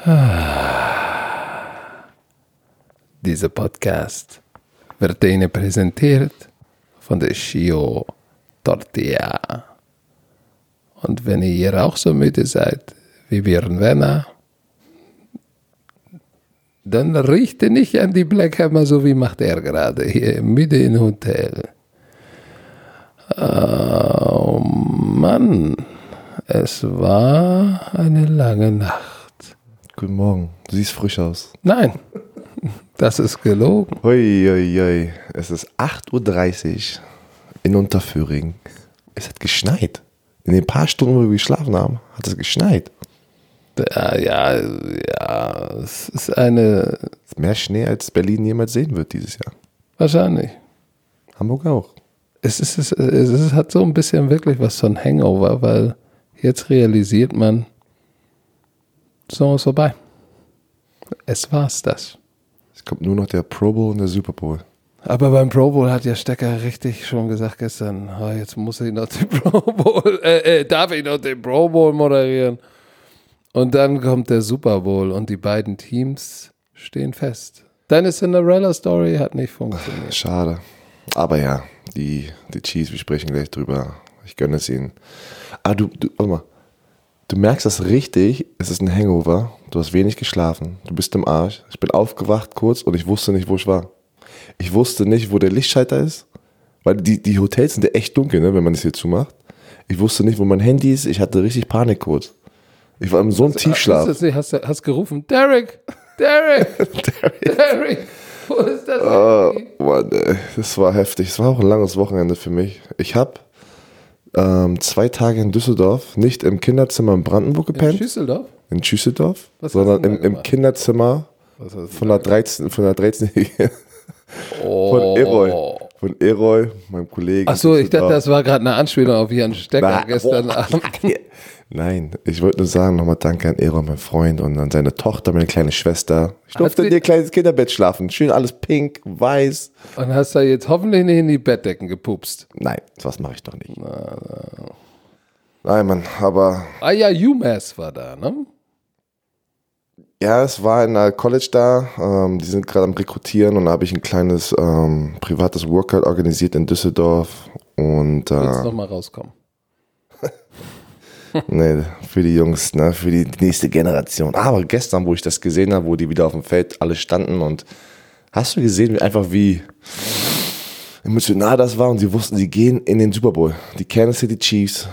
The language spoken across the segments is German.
Dieser Podcast wird Ihnen präsentiert von der Shio Tortilla. Und wenn ihr auch so müde seid wie Werner, dann richte nicht an die Black Hammer, so wie macht er gerade hier müde im Hotel. Oh Mann, es war eine lange Nacht. Guten Morgen. Du siehst frisch aus. Nein, das ist gelogen. Hui, hui, hui. Es ist 8.30 Uhr in Unterföhring. Es hat geschneit. In den paar Stunden, wo wir geschlafen haben, hat es geschneit. Ja, ja, ja, es ist eine, Es ist mehr Schnee, als Berlin jemals sehen wird dieses Jahr. wahrscheinlich. Hamburg auch. Es, ist, es, ist, es hat so ein bisschen wirklich was von Hangover, weil jetzt realisiert man, so ist vorbei. Es war's das. Es kommt nur noch der Pro Bowl und der Super Bowl. Aber beim Pro Bowl hat ja Stecker richtig schon gesagt gestern, oh, jetzt muss ich noch den Pro Bowl, äh, äh, darf ich noch den Pro Bowl moderieren. Und dann kommt der Super Bowl und die beiden Teams stehen fest. Deine Cinderella Story hat nicht funktioniert. Schade. Aber ja, die, die Chiefs, wir sprechen gleich drüber. Ich gönne es ihnen. Ah, du, du, warte mal. Du merkst das richtig, es ist ein Hangover. Du hast wenig geschlafen. Du bist im Arsch. Ich bin aufgewacht kurz und ich wusste nicht, wo ich war. Ich wusste nicht, wo der Lichtschalter ist. Weil die, die Hotels sind ja echt dunkel, ne, wenn man das hier zumacht. Ich wusste nicht, wo mein Handy ist. Ich hatte richtig Panik kurz. Ich war in so einem Tiefschlaf. Hast, du- hast, hast gerufen, Derek, Derek, Derek, wo ist das? Oh? Mann, ey, das war heftig. Es war auch ein langes Wochenende für mich. Ich habe ähm, zwei Tage in Düsseldorf nicht im Kinderzimmer in Brandenburg gepennt, Schüsseldorf? in Schüsseldorf, Was hast sondern im, im? Kinderzimmer von der 13, von der 13 Oh. von Eroy, von Eroy, meinem Kollegen. Ach so, in ich dachte, Düsseldorf. das war gerade eine Anspielung auf Jan Stecker Na, gestern boah, Abend. Nein, ich wollte nur sagen, nochmal danke an Eroy, mein Freund, und an seine Tochter, meine kleine Schwester. Ich durfte in ihr kleines Kinderbett schlafen. Schön alles pink, weiß. Und hast da jetzt hoffentlich nicht in die Bettdecken gepupst. Nein, sowas mache ich doch nicht. Nein, Mann, aber Ah ja, UMass war da, ne? ja, es war in der College da. Ähm, die sind gerade am Rekrutieren und da habe ich ein kleines ähm, privates Workout organisiert in Düsseldorf. Und Willst äh, noch mal rauskommen. nee, für die Jungs, ne, für die nächste Generation. Aber gestern, wo ich das gesehen habe, wo die wieder auf dem Feld alle standen und hast du gesehen, wie einfach wie emotional das war und sie wussten, sie gehen in den Super Bowl. Die Kansas City Chiefs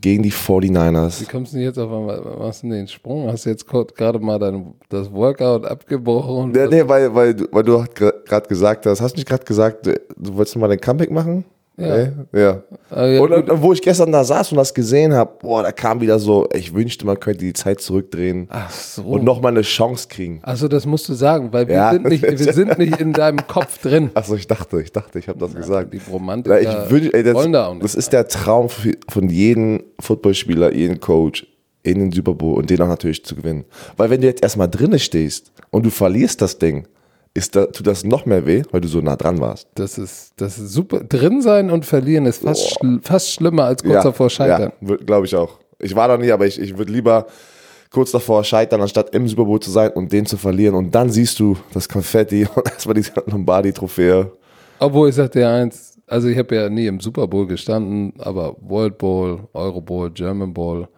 gegen die 49ers. Wie kommst du denn jetzt auf einmal, was denn den Sprung? Hast du jetzt gerade mal dein, das Workout abgebrochen? Ja, nee, weil, weil, du- weil du gerade gesagt hast, hast du nicht gerade gesagt, du wolltest mal dein Comeback machen? Ja. Nee? ja. Ja, und, und wo ich gestern da saß und das gesehen habe, boah, da kam wieder so, ich wünschte, man könnte die Zeit zurückdrehen Ach so. und nochmal eine Chance kriegen. Also das musst du sagen, weil wir, Ja. sind, nicht, wir sind nicht in deinem Kopf drin. Achso, ich dachte, ich dachte, ich habe das gesagt. Die Ja, Romantiker ich wünsch, ey, das, wollen da auch nicht. das ist der Traum von jedem Footballspieler, jedem Coach in den Super Bowl und den auch natürlich zu gewinnen. Weil wenn du jetzt erstmal drinne stehst und du verlierst das Ding, ist da, tut das noch mehr weh, weil du so nah dran warst. Das ist, das ist super. Drin sein und verlieren ist fast, schl fast schlimmer als kurz davor scheitern. Ja, glaube ich auch. Ich war da nie, aber ich, ich würde lieber kurz davor scheitern, anstatt im Super Bowl zu sein und den zu verlieren. Und dann siehst du das Konfetti und erstmal die Lombardi-Trophäe. Obwohl ich sag dir eins, also ich habe ja nie im Super Bowl gestanden, aber World Bowl, Euro Bowl, German Bowl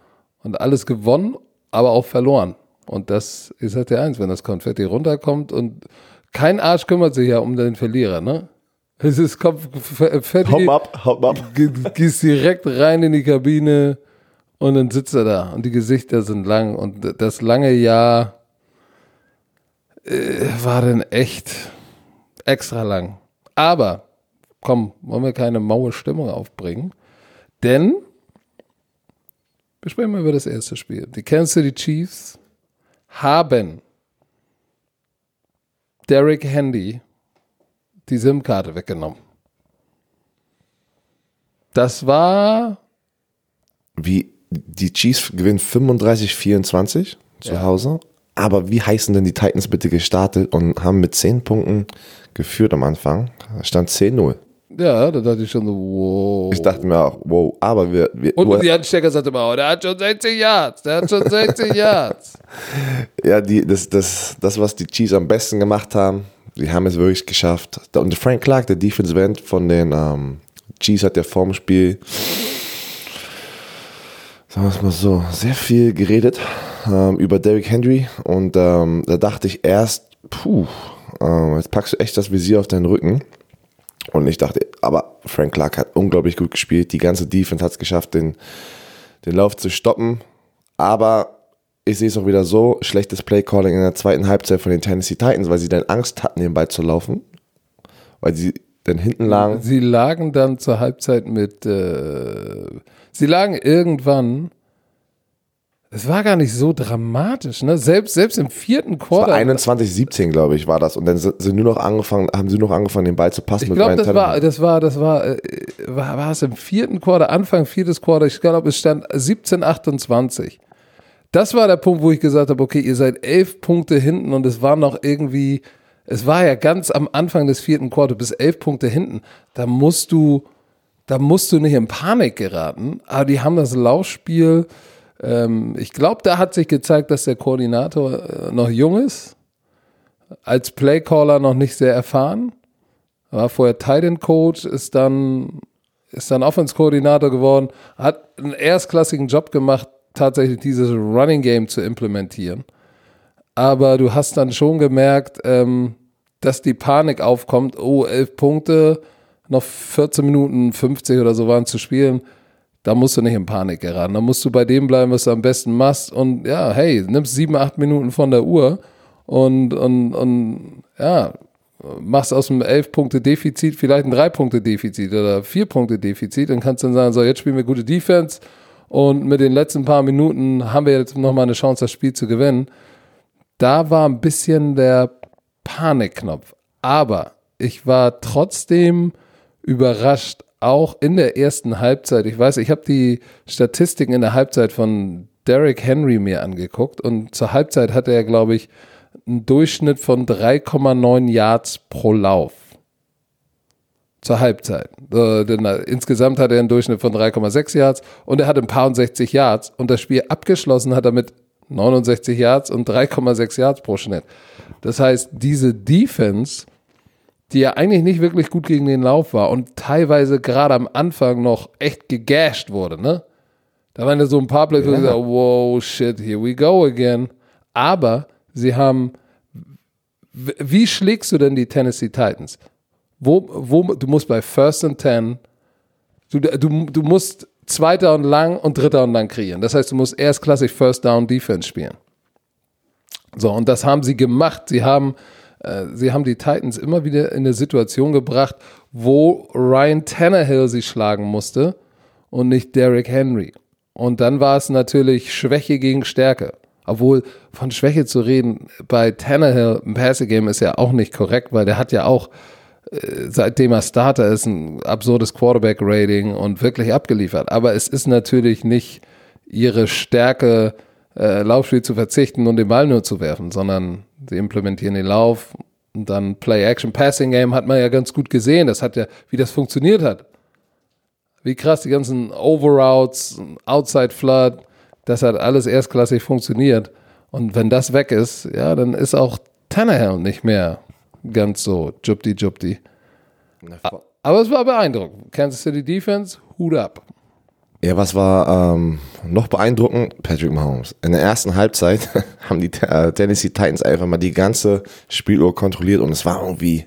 und alles gewonnen, aber auch verloren. Und das, ich sag dir eins, wenn das Konfetti runterkommt und kein Arsch kümmert sich ja um den Verlierer, ne? Es ist Konfetti. Hop ab, hop ab. Ge- gehst direkt rein in die Kabine und dann sitzt er da und die Gesichter sind lang und das lange Jahr äh, war dann echt extra lang. Aber komm, wollen wir keine maue Stimmung aufbringen, denn wir sprechen mal über das erste Spiel. Die Kansas City Chiefs haben Derek Handy die SIM-Karte weggenommen. Das war Wie die Chiefs gewinnen 35-24 zu Ja. Hause. Aber wie heißen denn die Titans bitte gestartet und haben mit 10 Punkten geführt am Anfang? Da stand 10-0. Ja, da dachte ich schon so, wow. Ich dachte mir auch, wow, aber wir. wir und die Anstecker sagte immer, oh, der hat schon 60 Yards, der hat schon 60 Yards. Ja, die, das, das, das, was die Chiefs am besten gemacht haben, die haben es wirklich geschafft. Und Frank Clark, der Defensive End von den ähm, Chiefs, hat ja vorm Spiel, sagen wir es mal so, sehr viel geredet ähm, über Derrick Henry. Und ähm, da dachte ich erst, puh, ähm, jetzt packst du echt das Visier auf deinen Rücken. Und ich dachte, aber Frank Clark hat unglaublich gut gespielt. Die ganze Defense hat es geschafft, den, den Lauf zu stoppen. Aber ich sehe es auch wieder so, schlechtes Playcalling in der zweiten Halbzeit von den Tennessee Titans, weil sie dann Angst hatten, den Ball zu laufen. Weil sie dann hinten lagen. Sie lagen dann zur Halbzeit mit, äh, sie lagen irgendwann, es war gar nicht so dramatisch, ne? Selbst, selbst im vierten war Quarter. 21, 17, glaube ich, war das. Und dann sind, nur noch angefangen, haben sie nur noch angefangen, den Ball zu passen Ich glaube, das war, das war, das war, äh, war, war es im vierten Quarter, Anfang viertes Quarter, ich glaube, es stand 17, 28. Das war der Punkt, wo ich gesagt habe, okay, ihr seid elf Punkte hinten und es war noch irgendwie, es war ja ganz am Anfang des vierten Quarter bis elf Punkte hinten. Da musst du, da musst du nicht in Panik geraten, aber die haben das Laufspiel, ähm, ich glaube, da hat sich gezeigt, dass der Koordinator äh, noch jung ist, als Playcaller noch nicht sehr erfahren. War vorher Titan Coach, ist dann, ist dann Offense-Koordinator geworden, hat einen erstklassigen Job gemacht, tatsächlich dieses Running Game zu implementieren. Aber du hast dann schon gemerkt, ähm, dass die Panik aufkommt, oh, elf Punkte, noch 14 Minuten 50 oder so waren zu spielen. Da musst du nicht in Panik geraten. Da musst du bei dem bleiben, was du am besten machst. Und ja, hey, nimmst sieben, acht Minuten von der Uhr und, und, und ja, machst aus dem 11-Punkte-Defizit vielleicht ein 3-Punkte-Defizit oder 4-Punkte-Defizit und kannst dann sagen, so, jetzt spielen wir gute Defense und mit den letzten paar Minuten haben wir jetzt nochmal eine Chance, das Spiel zu gewinnen. Da war ein bisschen der Panikknopf. Aber ich war trotzdem überrascht, auch in der ersten Halbzeit. Ich weiß, ich habe die Statistiken in der Halbzeit von Derrick Henry mir angeguckt und zur Halbzeit hatte er, glaube ich, einen Durchschnitt von 3,9 Yards pro Lauf. Zur Halbzeit. Äh, äh, insgesamt hat er einen Durchschnitt von 3,6 Yards und er hat ein paar und 60 Yards und das Spiel abgeschlossen hat er mit 69 Yards und 3,6 Yards pro Schnitt. Das heißt, diese Defense, die ja eigentlich nicht wirklich gut gegen den Lauf war und teilweise gerade am Anfang noch echt gegasht wurde, ne? Da waren ja so ein paar Plays, wo ich gesagt, wow, shit, here we go again. Aber sie haben, wie schlägst du denn die Tennessee Titans? Wo, wo, du musst bei First and Ten, du, du, du musst Zweiter und lang und Dritter und lang kreieren. Das heißt, du musst erst klassisch First Down Defense spielen. So, und das haben sie gemacht. Sie haben, sie haben die Titans immer wieder in eine Situation gebracht, wo Ryan Tannehill sie schlagen musste und nicht Derrick Henry. Und dann war es natürlich Schwäche gegen Stärke. Obwohl von Schwäche zu reden bei Tannehill im Passing Game ist ja auch nicht korrekt, weil der hat ja auch äh, seitdem er Starter ist, ein absurdes Quarterback-Rating und wirklich abgeliefert. Aber es ist natürlich nicht ihre Stärke, äh, Laufspiel zu verzichten und den Ball nur zu werfen, sondern sie implementieren den Lauf und dann Play-Action-Passing-Game hat man ja ganz gut gesehen. Das hat ja, wie das funktioniert hat. Wie krass die ganzen Overroutes, Outside Flood, das hat alles erstklassig funktioniert. Und wenn das weg ist, ja, dann ist auch Tannehill nicht mehr ganz so jupti jupti. Aber es war beeindruckend. Kansas City Defense, Hut ab. Ja, was war ähm, noch beeindruckend? Patrick Mahomes. In der ersten Halbzeit haben die äh, Tennessee Titans einfach mal die ganze Spieluhr kontrolliert und es war irgendwie.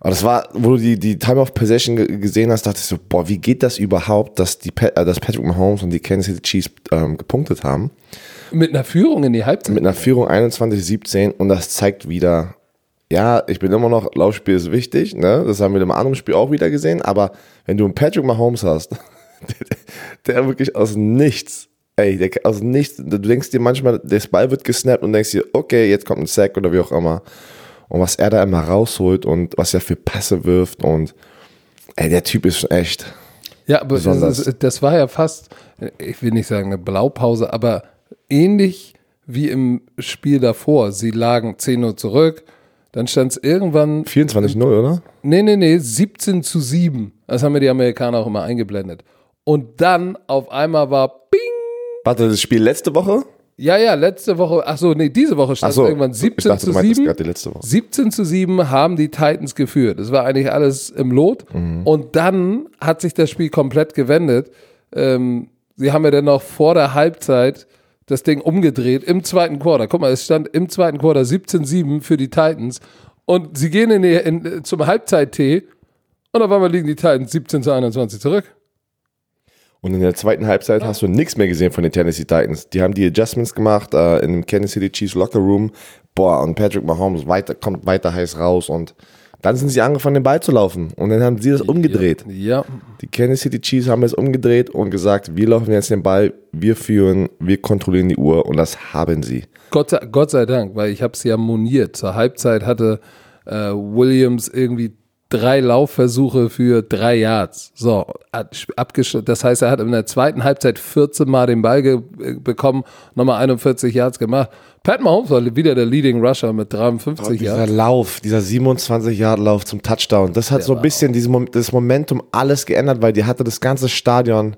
Aber das war, wo du die, die Time of Possession ge- gesehen hast, dachte ich so, boah, wie geht das überhaupt, dass, die, äh, dass Patrick Mahomes und die Kansas City Chiefs ähm, gepunktet haben? Mit einer Führung in die Halbzeit. Mit einer Führung 21-17 und das zeigt wieder, ja, ich bin immer noch, Laufspiel ist wichtig, ne? Das haben wir im anderen Spiel auch wieder gesehen, aber wenn du einen Patrick Mahomes hast, der, der wirklich aus nichts, ey, der aus nichts, du denkst dir manchmal, das Ball wird gesnappt und denkst dir, okay, jetzt kommt ein Sack oder wie auch immer. Und was er da immer rausholt und was er für Pässe wirft und ey, der Typ ist schon echt. Ja, aber das, das war ja fast, ich will nicht sagen eine Blaupause, aber ähnlich wie im Spiel davor. Sie lagen 10-0 zurück, Dann stand es irgendwann, 24-0, oder? nee, nee, nee, 17 zu 7. Das haben mir die Amerikaner auch immer eingeblendet. Und dann auf einmal war Bing! Warte, das Spiel letzte Woche? Ja, ja, letzte Woche, ach so, nee, diese Woche stand so, es irgendwann ich 17 dachte, zu du meintest 7. gerade die letzte Woche. 17 zu 7 haben die Titans geführt. Das war eigentlich alles im Lot. Mhm. Und dann hat sich das Spiel komplett gewendet. Ähm, sie haben ja dann noch vor der Halbzeit das Ding umgedreht im zweiten Quarter. Guck mal, es stand im zweiten Quarter 17-7 für die Titans. Und sie gehen in die, in, zum Halbzeit-T und auf einmal liegen die Titans 17 zu 21 zurück. Und in der zweiten Halbzeit hast du nichts mehr gesehen von den Tennessee Titans. Die haben die Adjustments gemacht äh, in dem Kansas City Chiefs Locker Room. Boah, und Patrick Mahomes weiter, kommt weiter heiß raus und dann sind sie angefangen, den Ball zu laufen. Und dann haben sie das umgedreht. Ja. Die Kansas City Chiefs haben es umgedreht und gesagt, wir laufen jetzt den Ball, wir führen, wir kontrollieren die Uhr und das haben sie. Gott sei, Gott sei Dank, weil ich habe es ja moniert. Zur Halbzeit hatte äh, Williams irgendwie drei Laufversuche für drei Yards. So, hat abgesch- das heißt, er hat in der zweiten Halbzeit 14 Mal den Ball bekommen, nochmal 41 Yards gemacht. Pat Mahomes war wieder der Leading Rusher mit 53 Dieser Yards. Lauf, dieser 27-Yard-Lauf zum Touchdown, das hat so ein bisschen dieses Mom das Momentum alles geändert, weil die hatte das ganze Stadion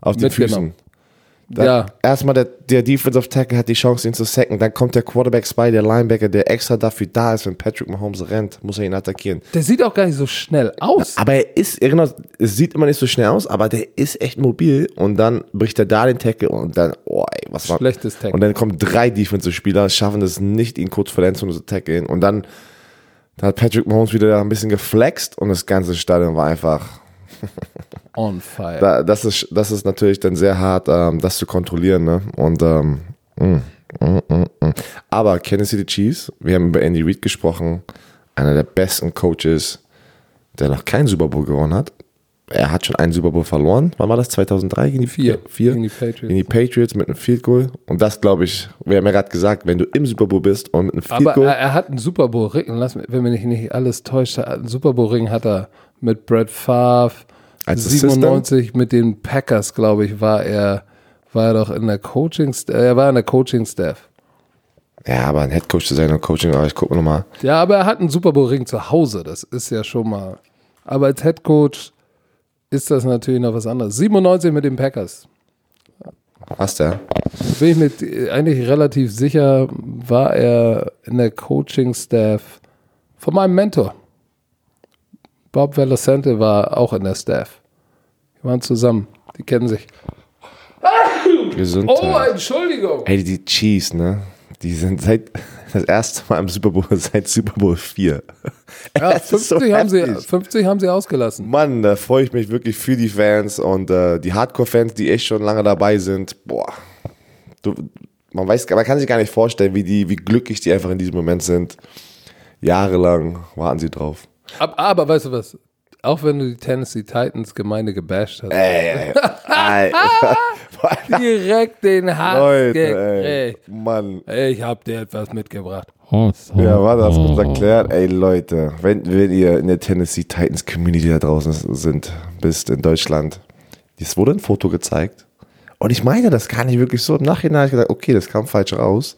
auf den. Füßen. Ja. Erstmal der, der Defensive Tackle hat die Chance, ihn zu sacken. Dann kommt der Quarterback Spy, der Linebacker, der extra dafür da ist, wenn Patrick Mahomes rennt, muss er ihn attackieren. Der sieht auch gar nicht so schnell aus. Aber er ist, erinnert, es sieht immer nicht so schnell aus, aber der ist echt mobil und dann bricht er da den Tackle und dann, oh ey, was war. Schlechtes Tackle. Und dann kommen drei Defensive-Spieler, schaffen es nicht, ihn kurz vor der Endzone zu tackeln und dann, dann hat Patrick Mahomes wieder ein bisschen geflext und das ganze Stadion war einfach, On fire. da, das ist, das ist natürlich dann sehr hart, ähm, das zu kontrollieren, ne? Und, ähm, mm, mm, mm. aber Kansas City Chiefs, wir haben über Andy Reid gesprochen, einer der besten Coaches, der noch keinen Super Bowl gewonnen hat. Er hat schon einen Super Bowl verloren. Wann war das? 2003 gegen die Vier. Vier? Gegen die Patriots. Gegen die Patriots mit einem Field Goal. Und das glaube ich, wir haben ja gerade gesagt, wenn du im Super Bowl bist und mit einem Field Aber Goal. er, er hat einen Super Bowl Ring, lass mich, wenn mich nicht alles täuscht, einen Super Bowl Ring hat er mit Brett Favre. Als 97 mit den Packers, glaube ich, war er war er doch in der Coaching äh, er war in der Coaching Staff. ja, aber ein Head Coach zu sein und Coaching, aber ich gucke nochmal. Ja, aber er hat einen Super Bowl Ring zu Hause, das ist ja schon mal. Aber als Head Coach ist das natürlich noch was anderes. 97 mit den Packers. Was der? Bin ich mit eigentlich relativ sicher, war er in der Coaching Staff von meinem Mentor. Bob Velocente war auch in der Staff. Die waren zusammen. Die kennen sich. Gesundheit. Oh, Entschuldigung. Ey, die Chiefs, ne? Die sind seit das erste Mal im Super Bowl seit Super Bowl 4. Ja, Es ist so 50, haben sie, heftig. 50 haben sie ausgelassen. Mann, da freue ich mich wirklich für die Fans und äh, die Hardcore-Fans, die echt schon lange dabei sind. Boah, du, man weiß, man kann sich gar nicht vorstellen, wie die, wie glücklich die einfach in diesem Moment sind. Jahrelang warten sie drauf. Aber, aber weißt du was? Auch wenn du die Tennessee Titans Gemeinde gebasht hast, Ey, ey. direkt den Hass Leute, ey. Mann. Ich hab dir etwas mitgebracht. Ja, warte, hast du uns erklärt. Ey, Leute, wenn, wenn ihr in der Tennessee Titans Community da draußen sind, bist in Deutschland, es wurde ein Foto gezeigt. Und ich meine das gar nicht wirklich so. Im Nachhinein habe ich gesagt, okay, das kam falsch raus.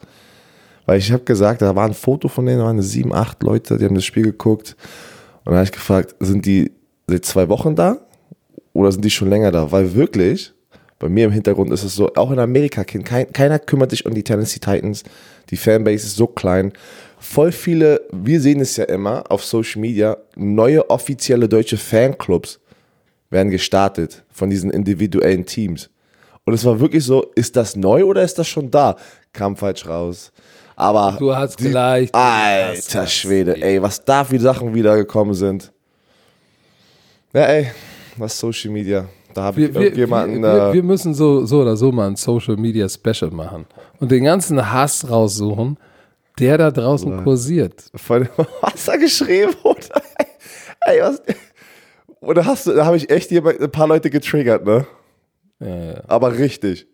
Weil ich habe gesagt, da war ein Foto von denen, da waren sieben, acht Leute, die haben das Spiel geguckt. Und da habe ich gefragt, sind die seit zwei Wochen da? Oder sind die schon länger da? Weil wirklich, bei mir im Hintergrund ist es so, auch in Amerika, kein, keiner kümmert sich um die Tennessee Titans. Die Fanbase ist so klein. Voll viele, wir sehen es ja immer auf Social Media, neue offizielle deutsche Fanclubs werden gestartet von diesen individuellen Teams. Und es war wirklich so, ist das neu oder ist das schon da? Kam falsch raus. Aber Du hast gleich den Hass Alter Schwede, ey, was da für Sachen wieder gekommen sind. Ja, ey, was Social Media. Da habe ich irgendjemanden. wir, wir, äh, wir müssen so, so oder so mal ein Social Media Special machen und den ganzen Hass raussuchen, der da draußen kursiert. von was er geschrieben wurde. Ey, was. Oder hast du, da habe ich echt jemand, ein paar Leute getriggert, ne? Ja, ja. Aber richtig.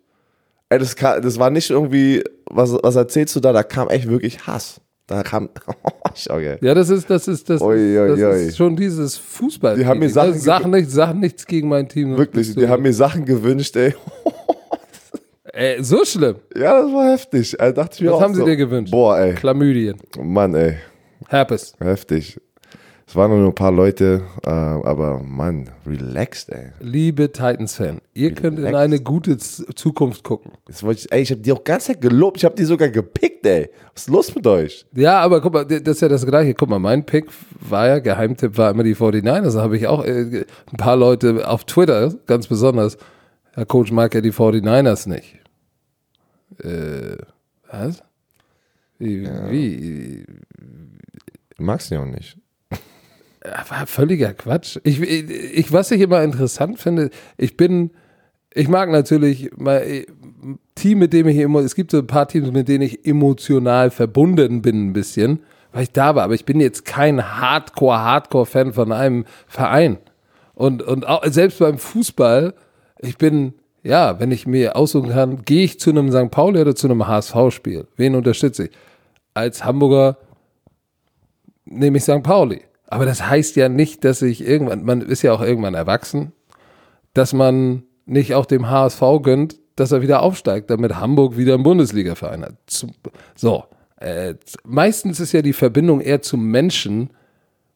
Ey, das, kam, das war nicht irgendwie, was, was erzählst du da? Da kam echt wirklich Hass. Da kam, okay. Ja, das ist, das ist, das, ist, ui, das ui. ist schon dieses Fußball. Die haben mir Sachen Sachen, nicht, Sachen nichts gegen mein Team. Wirklich, die haben mir Sachen gewünscht, ey. Ey, so schlimm. Ja, das war heftig. Da dachte ich mir Was auch haben sie so, dir gewünscht? Boah, ey. Chlamydien. Mann, ey. Herpes. Heftig. Es waren nur ein paar Leute, äh, aber Mann, relaxed, ey. Liebe Titans-Fan, ihr könnt in Relaxed. eine gute Z Zukunft gucken. Jetzt wollte ich, ey, ich habe die auch ganz Zeit gelobt. Ich habe die sogar gepickt, ey. Was ist los mit euch? Ja, aber guck mal, das ist ja das Gleiche. Guck mal, mein Pick war ja, Geheimtipp war immer die 49ers. Da habe ich auch äh, ein paar Leute auf Twitter, ganz besonders, Herr Coach mag ja die 49ers nicht. Äh, was? Wie? wie? Du magst die auch nicht. War völliger Quatsch. Ich, ich, was ich immer interessant finde, ich bin, ich mag natürlich mal Team, mit dem ich immer, es gibt so ein paar Teams, mit denen ich emotional verbunden bin ein bisschen, weil ich da war, aber ich bin jetzt kein Hardcore-Hardcore-Fan von einem Verein. Und, und auch, selbst beim Fußball, ich bin, ja, wenn ich mir aussuchen kann, gehe ich zu einem St. Pauli oder zu einem HSV-Spiel. Wen unterstütze ich? Als Hamburger nehme ich St. Pauli. Aber das heißt ja nicht, dass ich irgendwann, man ist ja auch irgendwann erwachsen, dass man nicht auch dem HSV gönnt, dass er wieder aufsteigt, damit Hamburg wieder einen Bundesliga-Verein hat. So, äh, meistens ist ja die Verbindung eher zum Menschen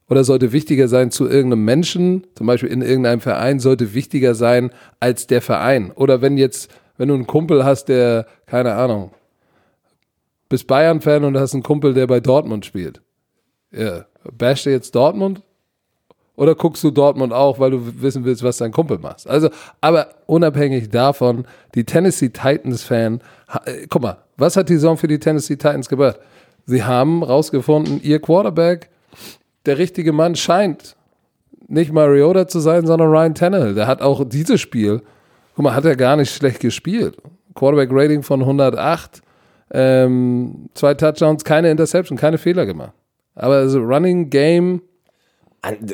oder sollte wichtiger sein zu irgendeinem Menschen, zum Beispiel in irgendeinem Verein, sollte wichtiger sein als der Verein. Oder wenn jetzt, wenn du einen Kumpel hast, der, keine Ahnung, bist Bayern-Fan und hast einen Kumpel, der bei Dortmund spielt. Ja, bashst du jetzt Dortmund? Oder guckst du Dortmund auch, weil du wissen willst, was dein Kumpel macht? Also, aber unabhängig davon, die Tennessee Titans-Fan, äh, guck mal, was hat die Saison für die Tennessee Titans gebracht? Sie haben rausgefunden, ihr Quarterback, der richtige Mann scheint nicht Mariota zu sein, sondern Ryan Tannehill. Der hat auch dieses Spiel, guck mal, hat er gar nicht schlecht gespielt. Quarterback-Rating von 108, ähm, zwei Touchdowns, keine Interception, keine Fehler gemacht. Aber also Running Game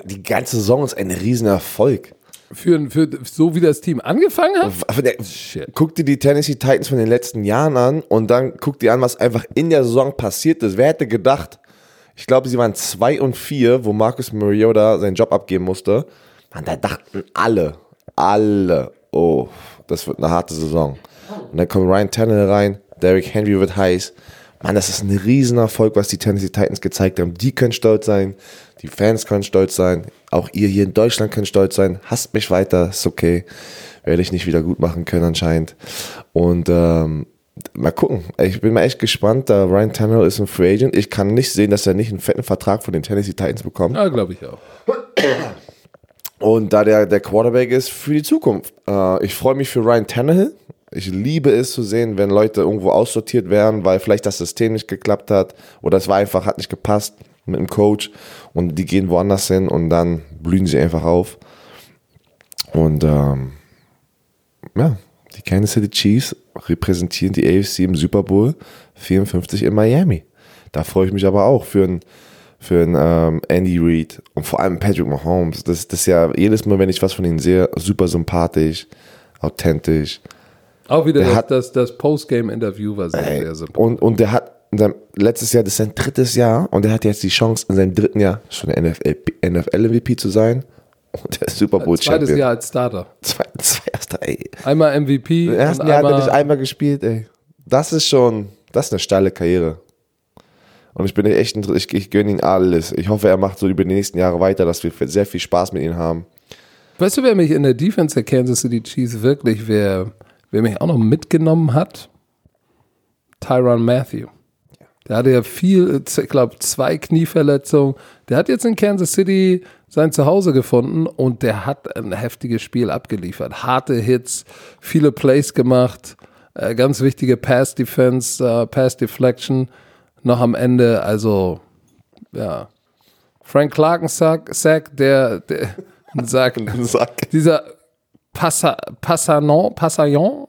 Die ganze Saison ist ein Riesenerfolg. für, für so wie das Team angefangen hat. Der- Shit. Guck dir die Tennessee Titans von den letzten Jahren an und dann guck dir an, was einfach in der Saison passiert ist. Wer hätte gedacht, ich glaube, sie waren zwei und vier, wo Marcus Mariota seinen Job abgeben musste. Man, da dachten alle, alle, oh, das wird eine harte Saison. Und dann kommt Ryan Tannehill rein, Derrick Henry wird heiß. Mann, das ist ein Riesenerfolg, was die Tennessee Titans gezeigt haben. Die können stolz sein, die Fans können stolz sein, auch ihr hier in Deutschland könnt stolz sein. Hasst mich weiter, ist okay. Werde ich nicht wieder gut machen können anscheinend. Und ähm, mal gucken. Ich bin mal echt gespannt. Da Ryan Tannehill ist ein Free Agent. Ich kann nicht sehen, dass er nicht einen fetten Vertrag von den Tennessee Titans bekommt. Ja, glaube ich auch. Und da der, der Quarterback ist für die Zukunft. Äh, ich freue mich für Ryan Tannehill. Ich liebe es zu sehen, wenn Leute irgendwo aussortiert werden, weil vielleicht das System nicht geklappt hat oder es war einfach, hat nicht gepasst mit dem Coach und die gehen woanders hin und dann blühen sie einfach auf. Und ähm, ja, die Kansas City Chiefs repräsentieren die AFC im Super Bowl 54 in Miami. Da freue ich mich aber auch für einen für ähm, Andy Reid und vor allem Patrick Mahomes. Das, das ist ja jedes Mal, wenn ich was von ihnen sehe, super sympathisch, authentisch. Auch wieder Der das, hat- das, das Postgame-Interview war sehr, Ey, sehr simpel. und, und der hat in seinem, letztes Jahr, das ist sein drittes Jahr und der hat jetzt die Chance, in seinem dritten Jahr schon NFL, NFL-MVP zu sein und der Super Bowl Zweites Champion. Jahr als Starter. Zwei, zwei erster, ey. Einmal MVP. Im ersten Jahr hat er einmal, nicht einmal gespielt, ey. Das ist schon, das ist eine steile Karriere. Und ich bin echt, ich, ich gönne ihm alles. Ich hoffe, er macht so über die nächsten Jahre weiter, dass wir sehr viel Spaß mit ihm haben. Weißt du, wer mich in der Defense der Kansas City Chiefs wirklich, wer, wer mich auch noch mitgenommen hat? Tyron Matthew. Der hatte ja viel, ich glaube, zwei Knieverletzungen. Der hat jetzt in Kansas City sein Zuhause gefunden und der hat ein heftiges Spiel abgeliefert. Harte Hits, viele Plays gemacht, äh, ganz wichtige Pass Defense, äh, Pass Deflection noch am Ende. Also, ja. Frank Clarken Sack, Sack der, der Sack, Sack. dieser Passa, Passanon, Passaillon,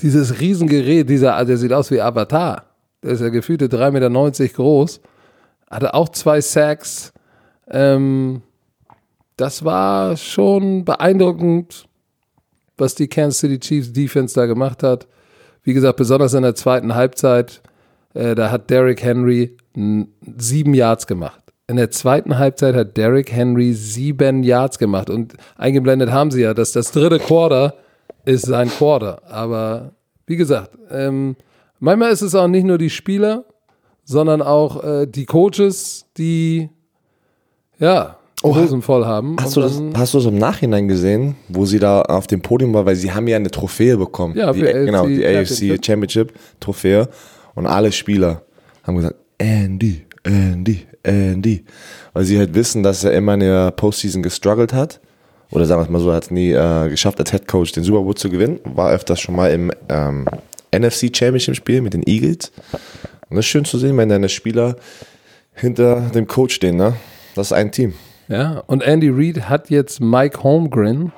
dieses Riesengerät, dieser, der sieht aus wie Avatar. Der ist ja gefühlte 3,90 Meter groß. Hatte auch zwei Sacks. Ähm, das war schon beeindruckend, was die Kansas City Chiefs Defense da gemacht hat. Wie gesagt, besonders in der zweiten Halbzeit, äh, da hat Derrick Henry sieben Yards gemacht. In der zweiten Halbzeit hat Derrick Henry sieben Yards gemacht. Und eingeblendet haben sie ja, dass das dritte Quarter ist sein Quarter. Aber wie gesagt, ähm, manchmal ist es auch nicht nur die Spieler, sondern auch äh, die Coaches, die ja Oh, Hosen voll haben. Hast du, das, hast du das im Nachhinein gesehen, wo sie da auf dem Podium war, weil sie haben ja eine Trophäe bekommen. Ja, die, AFC genau, die AFC. Championship Trophäe. Und alle Spieler haben gesagt, Andy, Andy, Andy. Weil sie halt wissen, dass er immer in der Postseason gestruggelt hat. Oder sagen wir es mal so, hat es nie äh, geschafft, als Head Coach den Super Bowl zu gewinnen. War öfters schon mal im ähm, NFC Championship Spiel mit den Eagles. Und das ist schön zu sehen, wenn deine Spieler hinter dem Coach stehen, ne? Das ist ein Team. Ja, und Andy Reid hat jetzt Mike Holmgren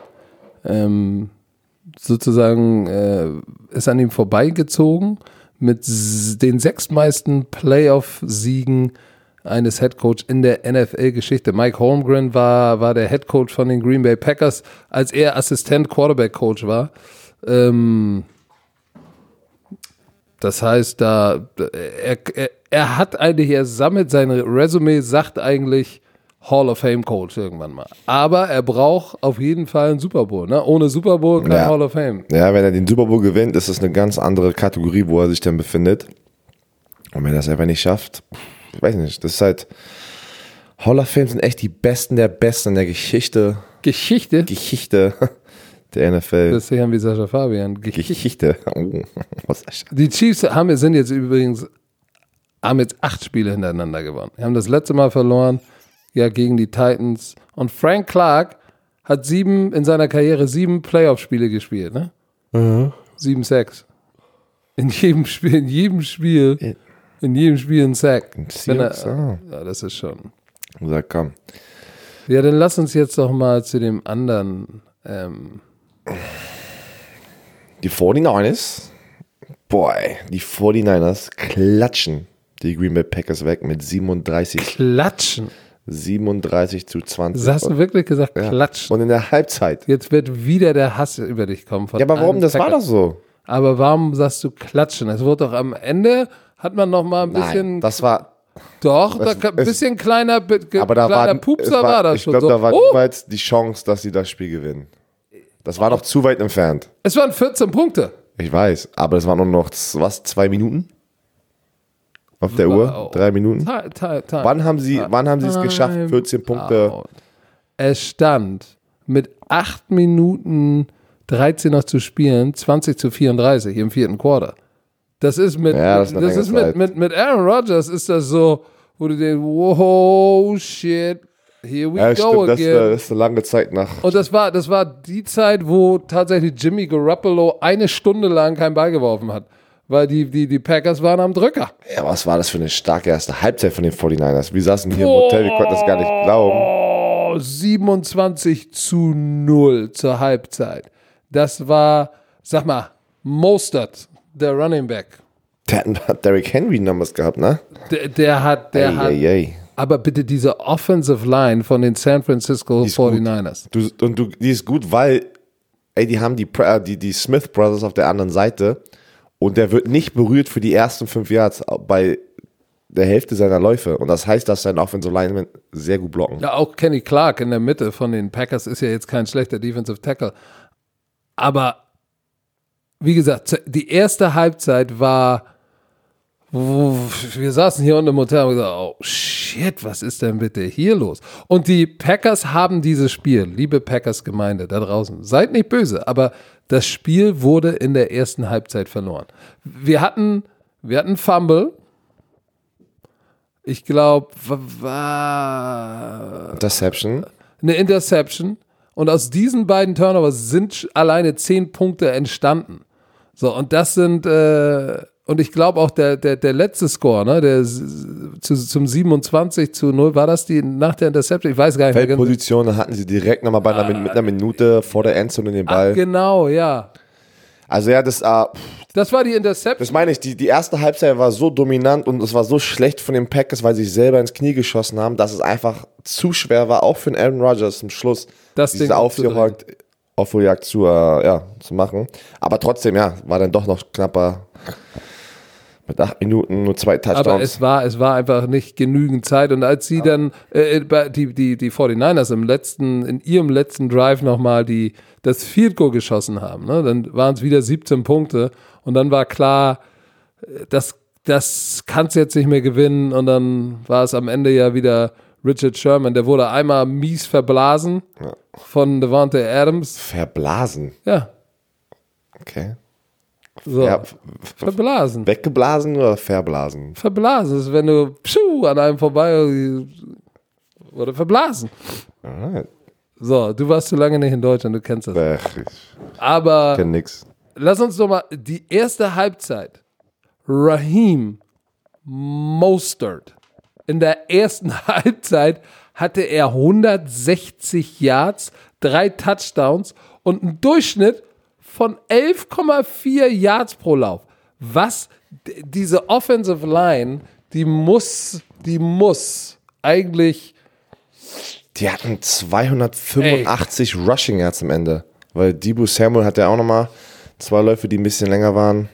ähm, sozusagen äh, ist an ihm vorbeigezogen mit den sechstmeisten Playoff-Siegen eines Headcoach in der NFL-Geschichte. Mike Holmgren war, war der Headcoach von den Green Bay Packers, als er Assistent Quarterback-Coach war. Ähm, das heißt, da er, er, er hat eigentlich, er sammelt sein Resume, sagt eigentlich Hall of Fame Coach irgendwann mal. Aber er braucht auf jeden Fall einen Super Bowl. Ne? Ohne Super Bowl kein Ja. Hall of Fame. Ja, wenn er den Super Bowl gewinnt, ist das eine ganz andere Kategorie, wo er sich dann befindet. Und wenn er das einfach nicht schafft, ich weiß nicht, das ist halt. Hall of Fame sind echt die Besten der Besten in der Geschichte, Geschichte. Geschichte der NFL. Das ist ja wie Sascha Fabian. Geschichte. Geschichte. Oh? Die Chiefs haben, sind jetzt übrigens, haben jetzt acht Spiele hintereinander gewonnen. Die haben das letzte Mal verloren, ja, gegen die Titans. Und Frank Clark hat sieben, in seiner Karriere sieben Playoff-Spiele gespielt, ne? Sieben Sacks. In jedem Spiel, in jedem Spiel, in jedem Spiel ein Sack. Er, Seahawks, ah. ja, das ist schon. Sag, komm. Ja, dann lass uns jetzt doch mal zu dem anderen. Ähm, Die 49ers, boy, die 49ers klatschen die Green Bay Packers weg mit 37, klatschen. 37 zu 20. Das hast du wirklich gesagt, Ja. klatschen. Und in der Halbzeit. Jetzt wird wieder der Hass über dich kommen. Ja, aber warum? Das war doch so. Aber warum sagst du klatschen? Es wurde doch am Ende, hat man noch mal ein bisschen, Nein, das war. doch, es- da, ein es- bisschen kleiner, Aber da kleiner war, Pupser es war, das Ich schon glaube, so. da war oh, niemals die Chance, dass sie das Spiel gewinnen. Das war noch zu weit entfernt. es waren 14 Punkte. Ich weiß, aber es waren nur noch, was, zwei Minuten? Auf der Uhr? Drei Minuten? Time, time, time. Wann haben sie, wann haben sie es geschafft, 14 Punkte? out. Es stand mit 8 Minuten 13 noch zu spielen, 20 zu 34 im vierten Quarter. Das ist mit, Ja, das das ist mit, mit, mit Aaron Rodgers ist das so, wo du denkst, wow, shit, here we Ja, go stimmt, das, again. äh, das ist eine lange Zeit nach. Und das war, das war die Zeit, wo tatsächlich Jimmy Garoppolo eine Stunde lang keinen Ball geworfen hat. Weil die, die, die Packers waren am Drücker. Ja, was war das für eine starke erste Halbzeit von den 49ers? Wir saßen hier im Hotel, wir konnten das gar nicht glauben. Oh, 27 zu 0 zur Halbzeit. Das war, sag mal, Mostert, der Running Back. Der hat Derrick Henry Numbers gehabt, ne? Der, der hat, der Ey, hat, ey, ey. aber bitte diese Offensive Line von den San Francisco ist gut. 49ers. Du, und du, die ist gut, weil, ey, die haben die, die, die Smith Brothers auf der anderen Seite und der wird nicht berührt für die ersten fünf Yards bei der Hälfte seiner Läufe. Und das heißt, dass sein Offensive Lineman sehr gut blocken. Ja, auch Kenny Clark in der Mitte von den Packers ist ja jetzt kein schlechter Defensive Tackle. Aber wie gesagt, die erste Halbzeit war, wir saßen hier unten im Hotel und haben gesagt, oh shit, was ist denn bitte hier los? Und die Packers haben dieses Spiel, liebe Packers-Gemeinde da draußen, seid nicht böse, aber das Spiel wurde in der ersten Halbzeit verloren. Wir hatten, wir hatten Fumble. Ich glaube, war Interception. eine Interception. Und aus diesen beiden Turnovers sind alleine zehn Punkte entstanden. So, und das sind, äh, und ich glaube auch der, der, der letzte Score, ne, der zu, zum 27 zu 0, war das die nach der Interception? Ich weiß gar nicht mehr. ganz- Feldposition, da hatten sie direkt nochmal bei einer, mit einer Minute vor der Endzone den Ball. genau, ja. Also ja, das, äh, Das war die Interception. das meine ich, die, die erste Halbzeit war so dominant und es war so schlecht von den Packers, weil sie sich selber ins Knie geschossen haben, dass es einfach zu schwer war, auch für den Aaron Rodgers zum Schluss, Das Ding diese Aufholjagd, Aufholjagd zu, äh, ja, zu machen. Aber trotzdem, ja, war dann doch noch knapper. Mit acht Minuten nur zwei Touchdowns. Aber es war, es war einfach nicht genügend Zeit. Und als sie dann, äh, bei- die, die, die 49ers im letzten, in ihrem letzten Drive nochmal die, das Field Goal geschossen haben, ne, dann waren es wieder 17 Punkte. Und dann war klar, äh, das, das kannst du jetzt nicht mehr gewinnen. Und dann war es am Ende ja wieder Richard Sherman. Der wurde einmal mies verblasen von Devante Adams. Verblasen. Ja, Okay. So. Ja, verblasen. weggeblasen oder verblasen? Verblasen ist, wenn du pschuh, an einem vorbei oder verblasen. Alright. So, du warst zu lange nicht in Deutschland, du kennst das. Ach, ich Aber kenn nix. lass uns doch mal die erste Halbzeit. Raheem Mostert. In der ersten Halbzeit hatte er 160 Yards, drei Touchdowns und einen Durchschnitt von 11,4 Yards pro Lauf. Was diese Offensive Line, die muss, die muss eigentlich Die hatten 285 Rushing Yards am Ende. Weil Debo Samuel hat ja auch nochmal zwei Läufe, die ein bisschen länger waren.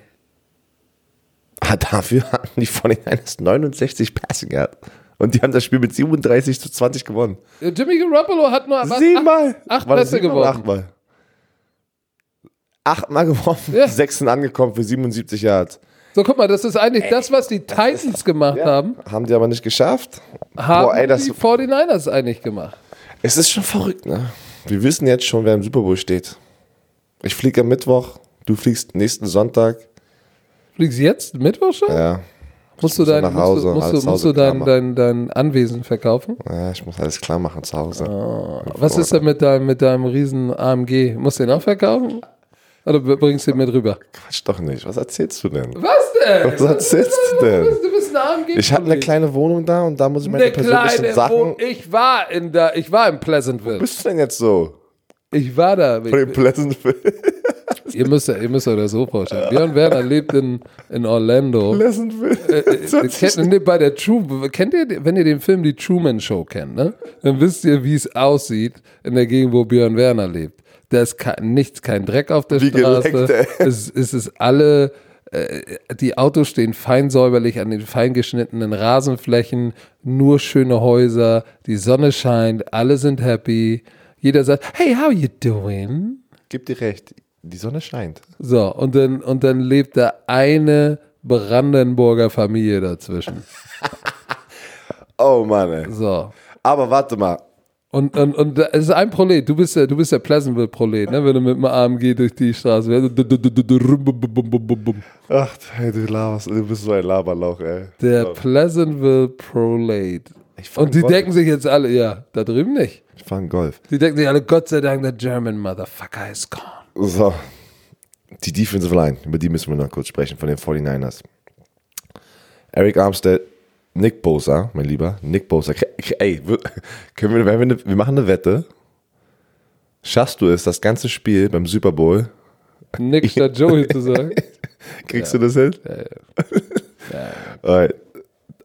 Ah, dafür hatten die 49ers 69 Passing Yards. Und die haben das Spiel mit 37 zu 20 gewonnen. Jimmy Garoppolo hat nur Siebenmal. acht, acht Pässe geworfen. Achtmal. Achtmal geworfen, Ja. sechs sind angekommen für 77 Yards. So, guck mal, das ist eigentlich das, was die Titans gemacht haben, Haben die aber nicht geschafft. haben Boah, ey, das- die 49ers eigentlich gemacht. Es ist schon verrückt, ne? Wir wissen jetzt schon, wer im Super Bowl steht. Ich fliege am Mittwoch, du fliegst nächsten Sonntag. Fliegst du jetzt Mittwoch schon? Ja, musst du dein, nach Hause, musst du, musst du, musst du dein, dein, dein Anwesen verkaufen? ja, ich muss alles klar machen zu Hause. Was ist denn mit deinem, mit deinem riesen AMG? Musst du den auch verkaufen? Oder bringst du ihn mit rüber? Quatsch doch nicht. Was erzählst du denn? Was denn? Was erzählst du denn? Du bist ein AMG. Ich habe eine kleine Wohnung da und da muss ich meine eine persönlichen kleine Sachen. Wohnung. Ich war in der, ich war in Pleasantville. bist du denn jetzt so? Ich war da. Von dem Pleasantville. Ihr müsst, ihr müsst euch das so vorstellen. Björn Werner lebt in, in Orlando. Pleasantville. Kennt, nee, bei der True, kennt ihr, wenn ihr den Film Die Truman Show kennt, ne? Dann wisst ihr, wie es aussieht in der Gegend, wo Björn Werner lebt. Da ist kein, nichts, kein Dreck auf der Wie Straße. geleckt, es, es ist alle, äh, die Autos stehen fein säuberlich an den fein geschnittenen Rasenflächen, nur schöne Häuser, die Sonne scheint, alle sind happy. Jeder sagt, hey, how you doing? Gib dir recht. Die Sonne scheint. So, und dann, und dann lebt da eine Brandenburger Familie dazwischen. Oh Mann, ey. So. Aber warte mal. Und, und, und es ist ein Prolet. Du bist der, du bist der Pleasantville-Prolet, ne? wenn du mit dem AMG durch die Straße Ach, hey, du laberst. Du bist so ein Laberlauch, ey. Der Pleasantville-Prolet. Ich fand Und die Golf. denken sich jetzt alle, ja, da drüben nicht. Ich fahr einen Golf. Die denken sich alle, Gott sei Dank, der German Motherfucker is gone. So. Die Defensive Line, über die müssen wir noch kurz sprechen, von den 49ers. Eric Armstead, Nick Bosa, mein Lieber, Nick Bosa. Ey, können wir, wir, eine, wir machen eine Wette. Schaffst du es, das ganze Spiel beim Super Bowl, Nick statt Joey zu sagen. kriegst du das hin? Alright.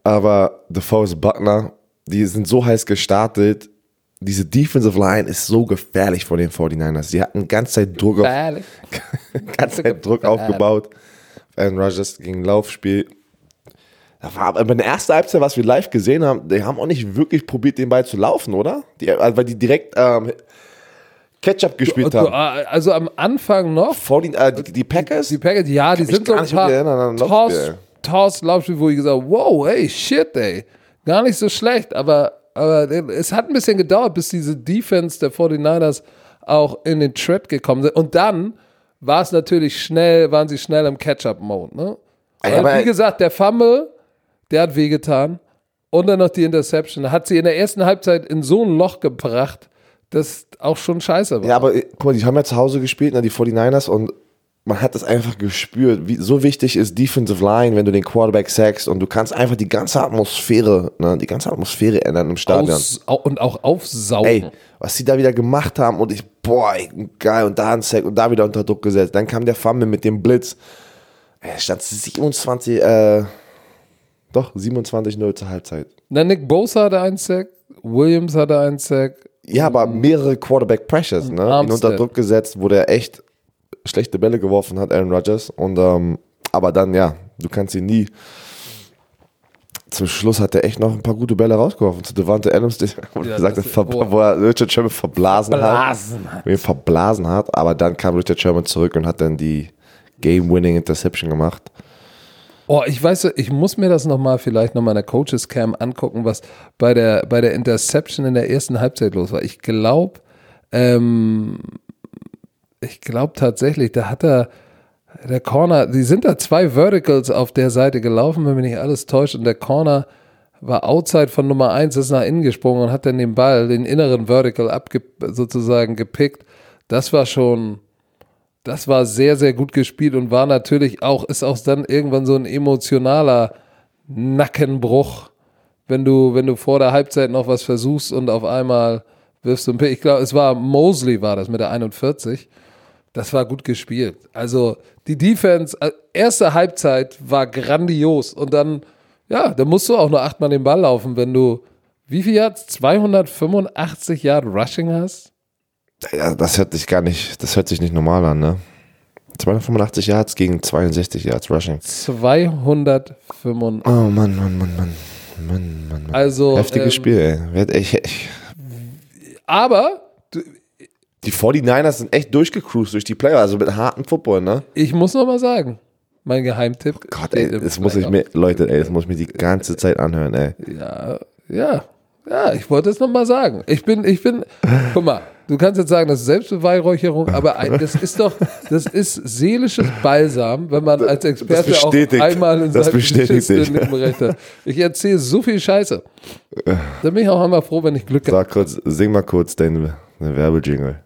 Aber DeForest Buckner, die sind so heiß gestartet. Diese Defensive Line ist so gefährlich vor den 49ers. Sie hatten ganze Zeit Druck auf, ganze Zeit Druck aufgebaut. Aaron Rodgers gegen Laufspiel. Da war aber in der ersten Halbzeit, was wir live gesehen haben, die haben auch nicht wirklich probiert, den Ball zu laufen, oder? Die, also weil die direkt ähm, Ketchup gespielt haben. also am Anfang noch, Vor die, äh, die, die Packers? die Packers, ja, die sind so ein erinnern paar Laufspiel. Toss, Toss Laufspiel, wo ich gesagt habe, wow, ey, shit, ey. Gar nicht so schlecht, aber, aber es hat ein bisschen gedauert, bis diese Defense der 49ers auch in den Trap gekommen sind. Und dann war es natürlich schnell, waren sie schnell im Catch-up-Mode, ne? Weil, aber- wie gesagt, der Fumble, der hat wehgetan. Und dann noch die Interception. Hat sie in der ersten Halbzeit in so ein Loch gebracht, das auch schon scheiße war. Ja, aber äh, guck mal, die haben ja zu Hause gespielt, ne, die 49ers, und man hat das einfach gespürt. Wie, so wichtig ist Defensive Line, wenn du den Quarterback sackst und du kannst einfach die ganze Atmosphäre, ne, die ganze Atmosphäre ändern im Stadion. Aus, au- und auch aufsaugen. Ey, was sie da wieder gemacht haben und ich, boah, ey, geil, und da ein Sack und da wieder unter Druck gesetzt. Dann kam der Fumble mit dem Blitz. Es stand 27, äh, doch, 27-0 zur Halbzeit. Na, Nick Bosa hatte einen Sack, Williams hatte einen Sack. Ja, aber mehrere Quarterback Pressures, ne? Ihn Armstead. unter Druck gesetzt, wo der echt schlechte Bälle geworfen hat, Aaron Rodgers. Und ähm, aber dann, ja, du kannst ihn nie. Zum Schluss hat er echt noch ein paar gute Bälle rausgeworfen. Zu Devante Adams, der, wo, Ja, er gesagt hat, ver- wo er Richard Sherman verblasen, Blasen hat. Ihn verblasen hat. Aber dann kam Richard Sherman zurück und hat dann die Game-Winning Interception gemacht. Oh, ich weiß, ich muss mir das nochmal vielleicht nochmal in der Coaches Cam angucken, was bei der, bei der Interception in der ersten Halbzeit los war. Ich glaube, ähm, ich glaube tatsächlich, da hat er, der Corner, die sind da zwei Verticals auf der Seite gelaufen, wenn mich nicht alles täuscht, und der Corner war outside von Nummer 1, ist nach innen gesprungen und hat dann den Ball, den inneren Vertical abge sozusagen gepickt. Das war schon, das war sehr, sehr gut gespielt und war natürlich auch, ist auch dann irgendwann so ein emotionaler Nackenbruch, wenn du, wenn du vor der Halbzeit noch was versuchst und auf einmal wirfst du ein Pick. Ich glaube, es war Mosley war das mit der 41. Das war gut gespielt. Also die Defense, äh, erste Halbzeit war grandios und dann, ja, da musst du auch nur achtmal den Ball laufen, wenn du, wie viel Yards? 285 Yard Rushing hast? Ja, das hört sich gar nicht, das hört sich nicht normal an, ne? 285 Yards gegen 62 Yards Rushing. 285. Oh Mann, Mann, Mann, Mann. Mann, Mann, Mann. Also, Heftiges ähm, Spiel, ey. Ich, ich, aber du, die 49ers sind echt durchgecruised durch die Player, also mit hartem Football, ne? ich muss noch mal sagen, mein Geheimtipp. Gott, ey, das muss ich mir, Leute, ey, das muss ich mir die ganze Zeit anhören, ey. Ja, ja, ja, ich wollte es noch mal sagen. Ich bin, ich bin, guck mal, du kannst jetzt sagen, das ist Selbstbeweihräucherung, aber ein, das ist doch, das ist seelisches Balsam, wenn man als Experte auch einmal in Das seinem beschissenen Recht hat. Ich erzähle so viel Scheiße. Da bin ich auch einmal froh, wenn ich Glück habe. Sag kurz, sing mal kurz deinen Werbejingle.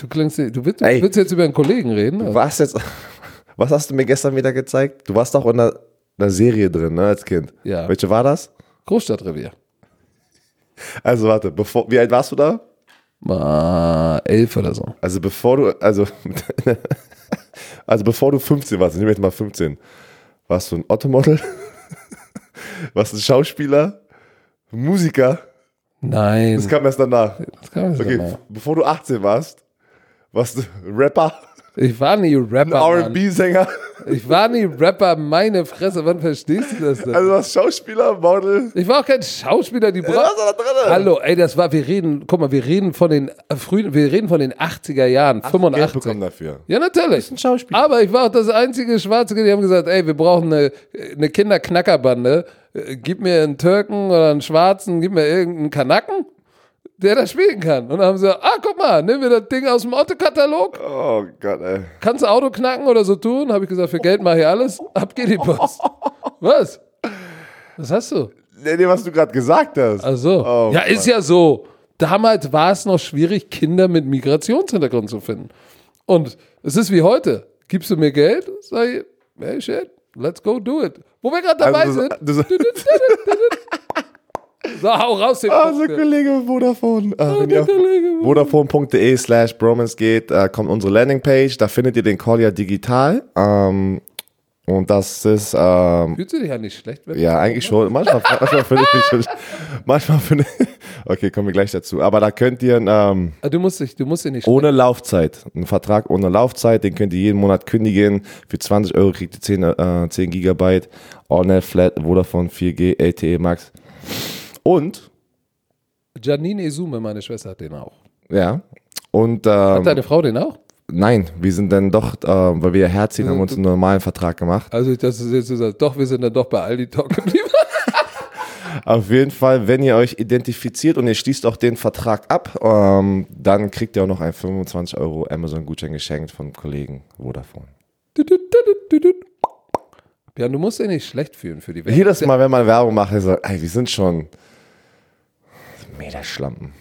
Du klingst, du willst, du Ey. willst jetzt über einen Kollegen reden? Du warst jetzt, was hast du mir gestern wieder gezeigt? Du warst doch in einer, einer Serie drin, ne, als Kind. Ja. Welche war das? Großstadtrevier. Also warte, bevor, wie alt warst du da? Mal elf oder so. Also bevor du, also, also bevor du 15 warst, nehmen wir jetzt mal 15, warst du ein Ottomodel? warst du ein Schauspieler? Musiker? Nein. Das kam erst danach. das kann man Okay, sagen. bevor du 18 warst, warst du Rapper, Ich war nie Rapper. R&B-Sänger, Ich war nie Rapper, meine Fresse. Wann verstehst du das denn? also warst Schauspieler, Model. ich war auch kein Schauspieler, die Was braucht. da drin? Hallo, ey, das war, wir reden, guck mal, wir reden von den frühen, wir reden von den 80er Jahren, Geld 85. bekommen dafür. Ja, natürlich. ein Schauspieler. Aber ich war auch das einzige Schwarze, die haben gesagt, ey, wir brauchen eine, eine Kinderknackerbande. Äh, Gib mir einen Türken oder einen Schwarzen, gib mir irgendeinen Kanaken, der das spielen kann. Und dann haben sie gesagt, ah, guck mal, nehmen wir das Ding aus dem Otto-Katalog. Oh Gott, ey. Kannst du Auto knacken oder so tun? Habe ich gesagt, für Geld mache ich alles. Ab geht die Post. Was? Was hast du? Nee, nee, was du gerade gesagt hast. Ach so. Oh, ja, ist ja so. Damals war es noch schwierig, Kinder mit Migrationshintergrund zu finden. Und es ist wie heute. Gibst du mir Geld? Sag ich, hey shit, let's go do it. Wo wir gerade dabei Also, sind. du, du, So, hau raus den Also Punkt. Kollege Vodafone. Äh, wenn ihr auf Vodafone.de slash Bromance geht, äh, kommt unsere Landingpage. Da findet ihr den Call ja digital. Ähm, und das ist, ähm, Fühlst du dich ja nicht schlecht? Wenn ja, eigentlich schon. Manchmal, manchmal finde ich mich schon, manchmal finde ich, okay, kommen wir gleich dazu. Aber da könnt ihr, ähm, Ah, Du musst dich, du musst dich nicht ohne Laufzeit, einen Vertrag ohne Laufzeit, den könnt ihr jeden Monat kündigen. Für 20 Euro kriegt ihr 10, äh, 10 Gigabyte, AllNet Flat, Vodafone 4G, LTE Max. Und, Janine Esume, meine Schwester, hat den auch. ja, und, Hat ähm, deine Frau den auch? nein, wir sind dann doch, äh, weil wir herziehen, haben uns einen normalen Vertrag gemacht. Also, das ist jetzt so, sagt, doch, wir sind dann doch bei Aldi Talk geblieben. Auf jeden Fall, wenn ihr euch identifiziert und ihr schließt auch den Vertrag ab, ähm, dann kriegt ihr auch noch einen 25 Euro Amazon-Gutschein geschenkt vom Kollegen Vodafone. Ja, du musst dich nicht schlecht fühlen für die Welt. Jedes Mal, wenn man Werbung macht, ist so, ey, wir sind schon Meterschlampen.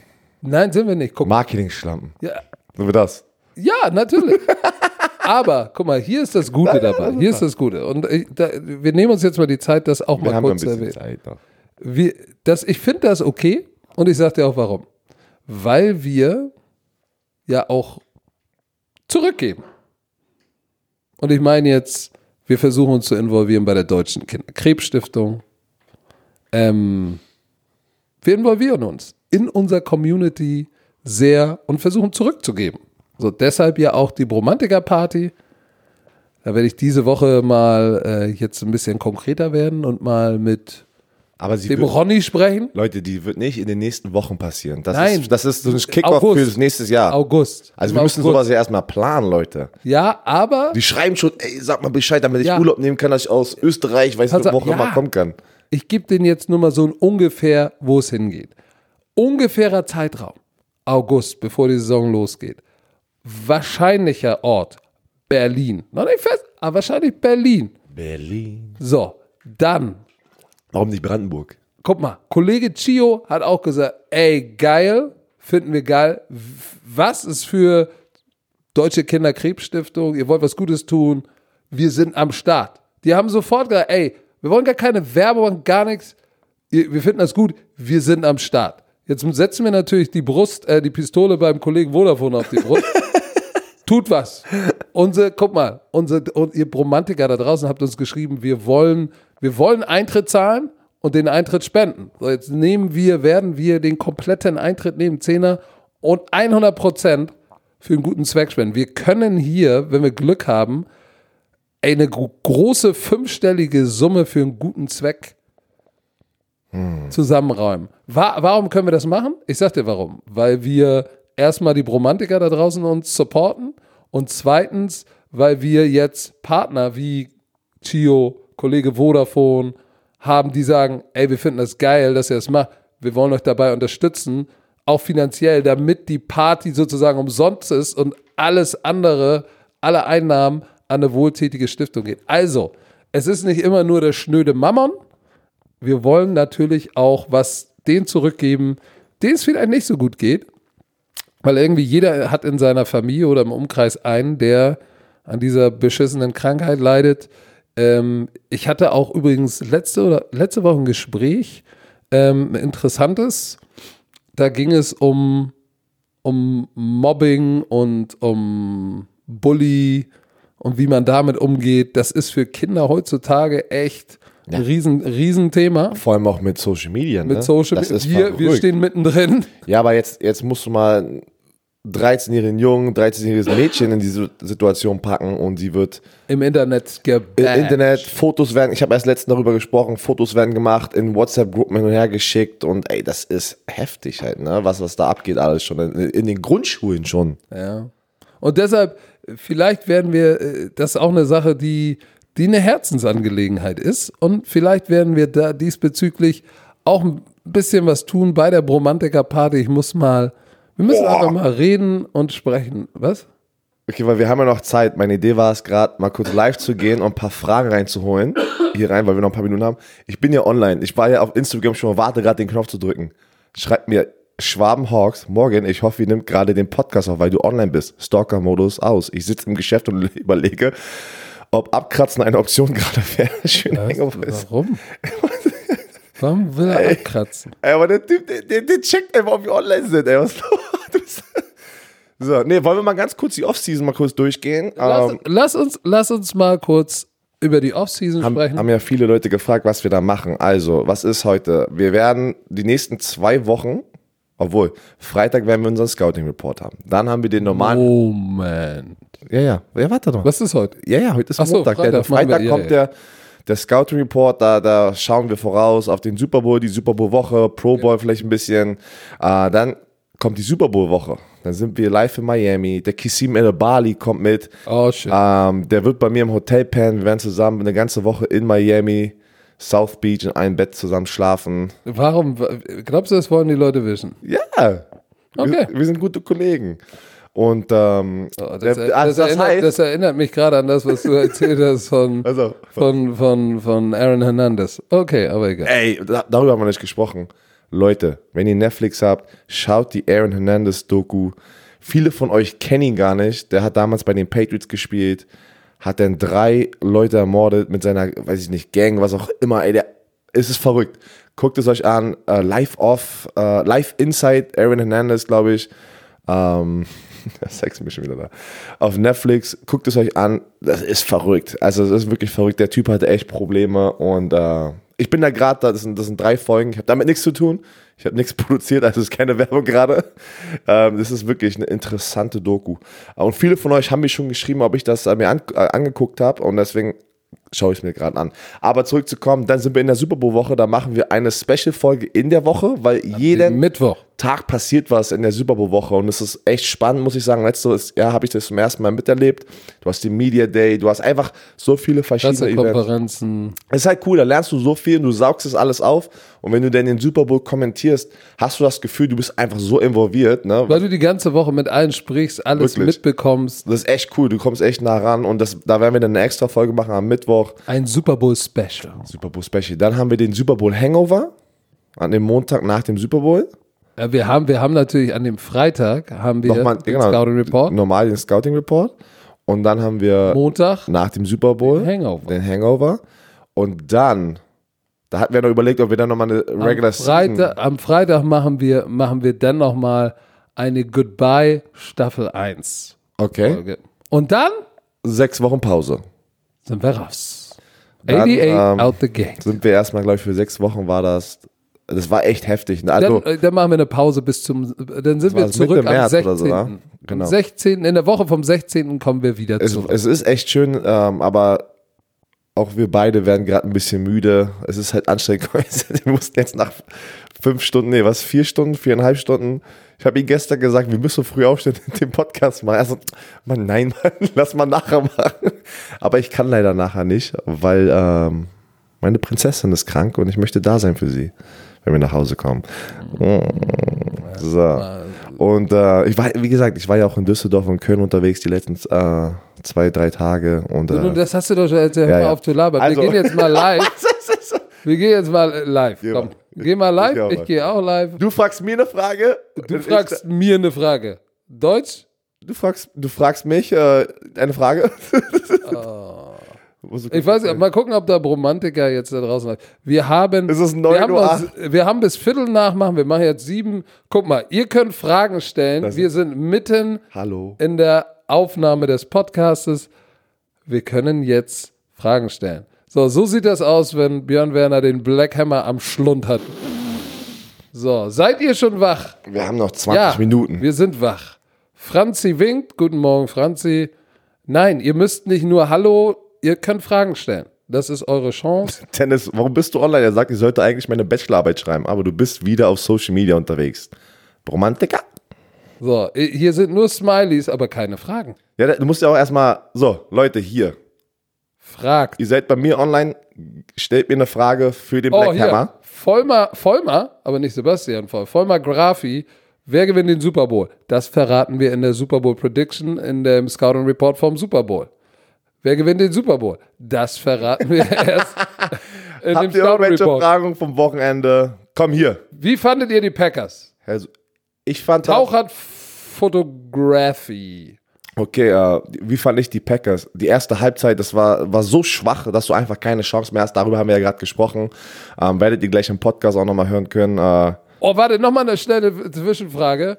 Nein, sind wir nicht. Guck, Marketing-Schlampen. ja, Sind wir das? ja, natürlich. Aber guck mal, hier ist das Gute dabei. Hier ist das Gute. Und ich, da, wir nehmen uns jetzt mal die Zeit, das auch Wir mal kurz zu erwähnen. Zeit noch. Wir, das, ich finde das okay und ich sage dir auch warum. Weil wir ja auch zurückgeben. Und ich meine jetzt, wir versuchen uns zu involvieren bei der Deutschen Kinderkrebsstiftung. Ähm, wir involvieren uns in unserer Community sehr und versuchen zurückzugeben. So deshalb ja auch die Bromantiker Party. Da werde ich diese Woche mal äh, jetzt ein bisschen konkreter werden und mal mit Aber sie dem wird, Ronny sprechen. Leute, die wird nicht in den nächsten Wochen passieren. Das Nein. Ist, das ist so ein Kickoff für das nächste Jahr. August. Also Im wir müssen August. sowas ja erstmal planen, Leute. Ja, aber Die schreiben schon, ey, sag mal Bescheid, damit ich Ja. Urlaub nehmen kann, dass ich aus Österreich, weiß nicht, wo ja. kommen kann. Ich gebe denen jetzt nur mal so ein ungefähr, wo es hingeht. Ungefährer Zeitraum. August, bevor die Saison losgeht. Wahrscheinlicher Ort. Berlin. Noch nicht fest, aber wahrscheinlich Berlin. Berlin. So, dann Warum nicht Brandenburg? guck mal, Kollege Chio hat auch gesagt, ey, geil, finden wir geil. Was ist für Deutsche Kinderkrebsstiftung? Ihr wollt was Gutes tun? Wir sind am Start. Die haben sofort gesagt, ey, wir wollen gar keine Werbung, gar nichts. Wir finden das gut. Wir sind am Start. Jetzt setzen wir natürlich die Brust, äh, die Pistole beim Kollegen Vodafone auf die Brust. Tut was. Unsere, guck mal, unsere, und ihr Bromantiker da draußen habt uns geschrieben, wir wollen, wir wollen Eintritt zahlen und den Eintritt spenden. So, jetzt nehmen wir, werden wir den kompletten Eintritt nehmen, Zehner und 100 Prozent für einen guten Zweck spenden. Wir können hier, wenn wir Glück haben, eine gro- große fünfstellige Summe für einen guten Zweck zusammenräumen. Wa warum können wir das machen? Ich sag dir warum. Weil wir erstmal die Bromantiker da draußen uns supporten und zweitens, weil wir jetzt Partner wie Chio, Kollege Vodafone haben, die sagen, ey, wir finden das geil, dass ihr das macht. Wir wollen euch dabei unterstützen, auch finanziell, damit die Party sozusagen umsonst ist und alles andere, alle Einnahmen an eine wohltätige Stiftung geht. Also, es ist nicht immer nur der schnöde Mammon, wir wollen natürlich auch was denen zurückgeben, denen es vielleicht nicht so gut geht, weil irgendwie jeder hat in seiner Familie oder im Umkreis einen, der an dieser beschissenen Krankheit leidet. Ähm, ich hatte auch übrigens letzte oder letzte Woche ein Gespräch, ähm, ein interessantes. Da ging es um, um Mobbing und um Bully und wie man damit umgeht. Das ist für Kinder heutzutage echt ein riesen, riesen Thema. Vor allem auch mit Social Media. Mit ne? Social das Media. ist Wir, wir stehen mittendrin. Ja, aber jetzt, jetzt musst du mal einen 13-jährigen Jungen, 13-jähriges Mädchen in diese Situation packen und sie wird Im Internet im gebasht. Internet, Fotos werden, ich habe erst letztens darüber gesprochen, Fotos werden gemacht, in WhatsApp-Gruppen hin und her geschickt und ey, das ist heftig halt, ne? Was, was da abgeht, alles schon. In, in den Grundschulen schon. Ja. Und deshalb, vielleicht werden wir, äh, das ist auch eine Sache, die, die eine Herzensangelegenheit ist. Und vielleicht werden wir da diesbezüglich auch ein bisschen was tun bei der Bromantiker Party. Ich muss mal, wir müssen Boah. einfach mal reden und sprechen. Was? Okay, weil wir haben ja noch Zeit. Meine Idee war es gerade, mal kurz live zu gehen und ein paar Fragen reinzuholen. Hier rein, weil wir noch ein paar Minuten haben. Ich bin ja online. Ich war ja auf Instagram schon, warte gerade den Knopf zu drücken. Schreibt mir Schwabenhawks, morgen, ich hoffe, ihr nimmt gerade den Podcast auf, weil du online bist. Stalker-Modus aus. Ich sitze im Geschäft und überlege, ob Abkratzen eine Option gerade wäre. Schön ist. Warum? Warum will er abkratzen? Ey, aber der Typ, der, der, der checkt einfach, ob wir online sind. Ey, was los? So, nee, wollen wir mal ganz kurz die Offseason mal kurz durchgehen? Lass, Ähm, lass, uns, lass uns mal kurz über die Offseason haben, sprechen. haben ja viele Leute gefragt, was wir da machen. Also, was ist heute? Wir werden die nächsten zwei Wochen, obwohl, Freitag werden wir unseren Scouting-Report haben. Dann haben wir den normalen. Moment. Ja, ja, ja, warte doch. Was ist heute? Ja, ja, heute ist Ach so, Montag. der, Freitag wir, Freitag ja, kommt ja. der, der Scouting Report, da, da schauen wir voraus auf den Super Bowl, die Super Bowl Woche, Pro Bowl vielleicht ein bisschen. Äh, dann kommt die Super Bowl Woche. Dann sind wir live in Miami. Der Kissim El Bali kommt mit. Oh, shit. Ähm, der wird bei mir im Hotel pennen. Wir werden zusammen eine ganze Woche in Miami, South Beach in einem Bett zusammen schlafen. Warum? Glaubst du, das wollen die Leute wissen? Ja, Okay. wir, wir sind gute Kollegen. Und ähm, Oh, der, das, er- also das, das, erinnert, heißt, das erinnert mich gerade an das, was du erzählt hast von, also, von, von, von Aaron Hernandez. Okay, aber egal. Ey, da, darüber haben wir nicht gesprochen. Leute, wenn ihr Netflix habt, schaut die Aaron Hernandez Doku. Viele von euch kennen ihn gar nicht. Der hat damals bei den Patriots gespielt, hat dann drei Leute ermordet mit seiner, weiß ich nicht, Gang, was auch immer. Ey, der, es ist verrückt. Guckt es euch an. Äh, live off, äh, live inside Aaron Hernandez, glaube ich. Ähm, Sex ist schon wieder da. Auf Netflix, guckt es euch an. Das ist verrückt. Also, es ist wirklich verrückt. Der Typ hatte echt Probleme und äh, ich bin da gerade, das sind, das sind drei Folgen. Ich habe damit nichts zu tun. Ich habe nichts produziert, also es ist keine Werbung gerade. Ähm, das ist wirklich eine interessante Doku. Und viele von euch haben mir schon geschrieben, ob ich das äh, mir an, äh, angeguckt habe und deswegen schaue ich mir gerade an. Aber zurückzukommen, dann sind wir in der Super Bowl Woche, da machen wir eine Special Folge in der Woche, weil jeden Mittwoch. Tag passiert was in der Super Bowl Woche und es ist echt spannend, muss ich sagen. Letztes Jahr habe ich das zum ersten Mal miterlebt. Du hast den Media Day, du hast einfach so viele verschiedene. Pressekonferenzen. Es ist halt cool, da lernst du so viel und du saugst es alles auf und wenn du dann den Super Bowl kommentierst, hast du das Gefühl, du bist einfach so involviert, ne? Weil du die ganze Woche mit allen sprichst, alles Wirklich. mitbekommst. Das ist echt cool, du kommst echt nah ran und das, da werden wir dann eine extra Folge machen am Mittwoch. Ein Super Bowl Special. Super Bowl Special. Dann haben wir den Super Bowl Hangover an dem Montag nach dem Super Bowl. Ja, wir haben, wir haben natürlich an dem Freitag haben wir Nochmal, den genau, Scouting Report. Normal den Scouting Report. Und dann haben wir Montag nach dem Super Bowl Den Hangover. den Hangover. Und dann, da hatten wir noch überlegt, ob wir dann nochmal eine Regular am Freitag, am Freitag machen wir, machen wir dann nochmal eine Goodbye Staffel 1 Okay. Folge. Und dann Sechs Wochen Pause. Sind wir raus. Dann, 88 ähm, out the gate. Sind wir erstmal, glaube ich, für sechs Wochen war das. Das war echt heftig. ne? Also, Dann, äh, dann machen wir eine Pause bis zum, dann sind wir zurück am März 16. oder so, ja? Genau. Am 16. In der Woche vom 16. kommen wir wieder es, zurück. es ist echt schön, ähm, aber auch wir beide werden gerade ein bisschen müde. Es ist halt anstrengend. Wir mussten jetzt nach fünf Stunden, nee, was, vier Stunden, viereinhalb Stunden. Ich habe ihm gestern gesagt, wir müssen früh aufstehen und den Podcast machen. Also, Mann, nein, Mann, lass mal nachher machen. Aber ich kann leider nachher nicht, weil ähm, meine Prinzessin ist krank und ich möchte da sein für sie, wenn wir nach Hause kommen. So. Und äh, ich war, wie gesagt, ich war ja auch in Düsseldorf und Köln unterwegs die letzten äh, zwei, drei Tage. Und, äh, das hast du doch schon erzählt, hör Ja, ja. auf zu labern. Also- wir gehen jetzt mal live. wir gehen jetzt mal äh, live. Komm. Geh mal live, ich mal. gehe auch live. du fragst mir eine Frage. Du fragst mir eine Frage. Deutsch? du fragst, du fragst mich äh, eine Frage. Oh. Ich weiß nicht, mal gucken, ob da Bromantiker jetzt da draußen sind. Wir haben, Es ist wir, haben 9 noch, wir haben bis Viertel nach machen, wir machen jetzt sieben. Guck mal, ihr könnt Fragen stellen. wir sind mitten Hallo. in der Aufnahme des Podcastes. Wir können jetzt Fragen stellen. So, so sieht das aus, wenn Björn Werner den Black Hammer am Schlund hat. So, seid ihr schon wach? Wir haben noch 20 Minuten. Wir sind wach. Franzi winkt. Guten Morgen, Franzi. Nein, ihr müsst nicht nur Hallo, ihr könnt Fragen stellen. Das ist eure Chance. Tennis, warum bist du online? Er sagt, ich sollte eigentlich meine Bachelorarbeit schreiben, aber du bist wieder auf Social Media unterwegs. Romantiker? So, hier sind nur Smileys, aber keine Fragen. Ja, du musst ja auch erstmal, so, Leute, hier. Fragt. Ihr seid bei mir online, stellt mir eine Frage für den Oh, Black. Hammer. Vollmer, Vollmer, aber nicht Sebastian Voll. Vollmer Grafi. Wer gewinnt den Super Bowl? Das verraten wir in der Super Bowl Prediction in dem Scouting Report vom Super Bowl. Wer gewinnt den Super Bowl? Das verraten wir erst in dem Habt ihr Scouting irgendwelche Report. Fragen vom Wochenende? Komm hier. Wie fandet ihr die Packers? Also, ich fand Tauchert Photography. Okay, äh, wie fand ich die Packers? Die erste Halbzeit, das war, war so schwach, dass du einfach keine Chance mehr hast. Darüber haben wir ja gerade gesprochen. Ähm, werdet ihr gleich im Podcast auch nochmal hören können. Äh, Oh, warte, nochmal eine schnelle Zwischenfrage.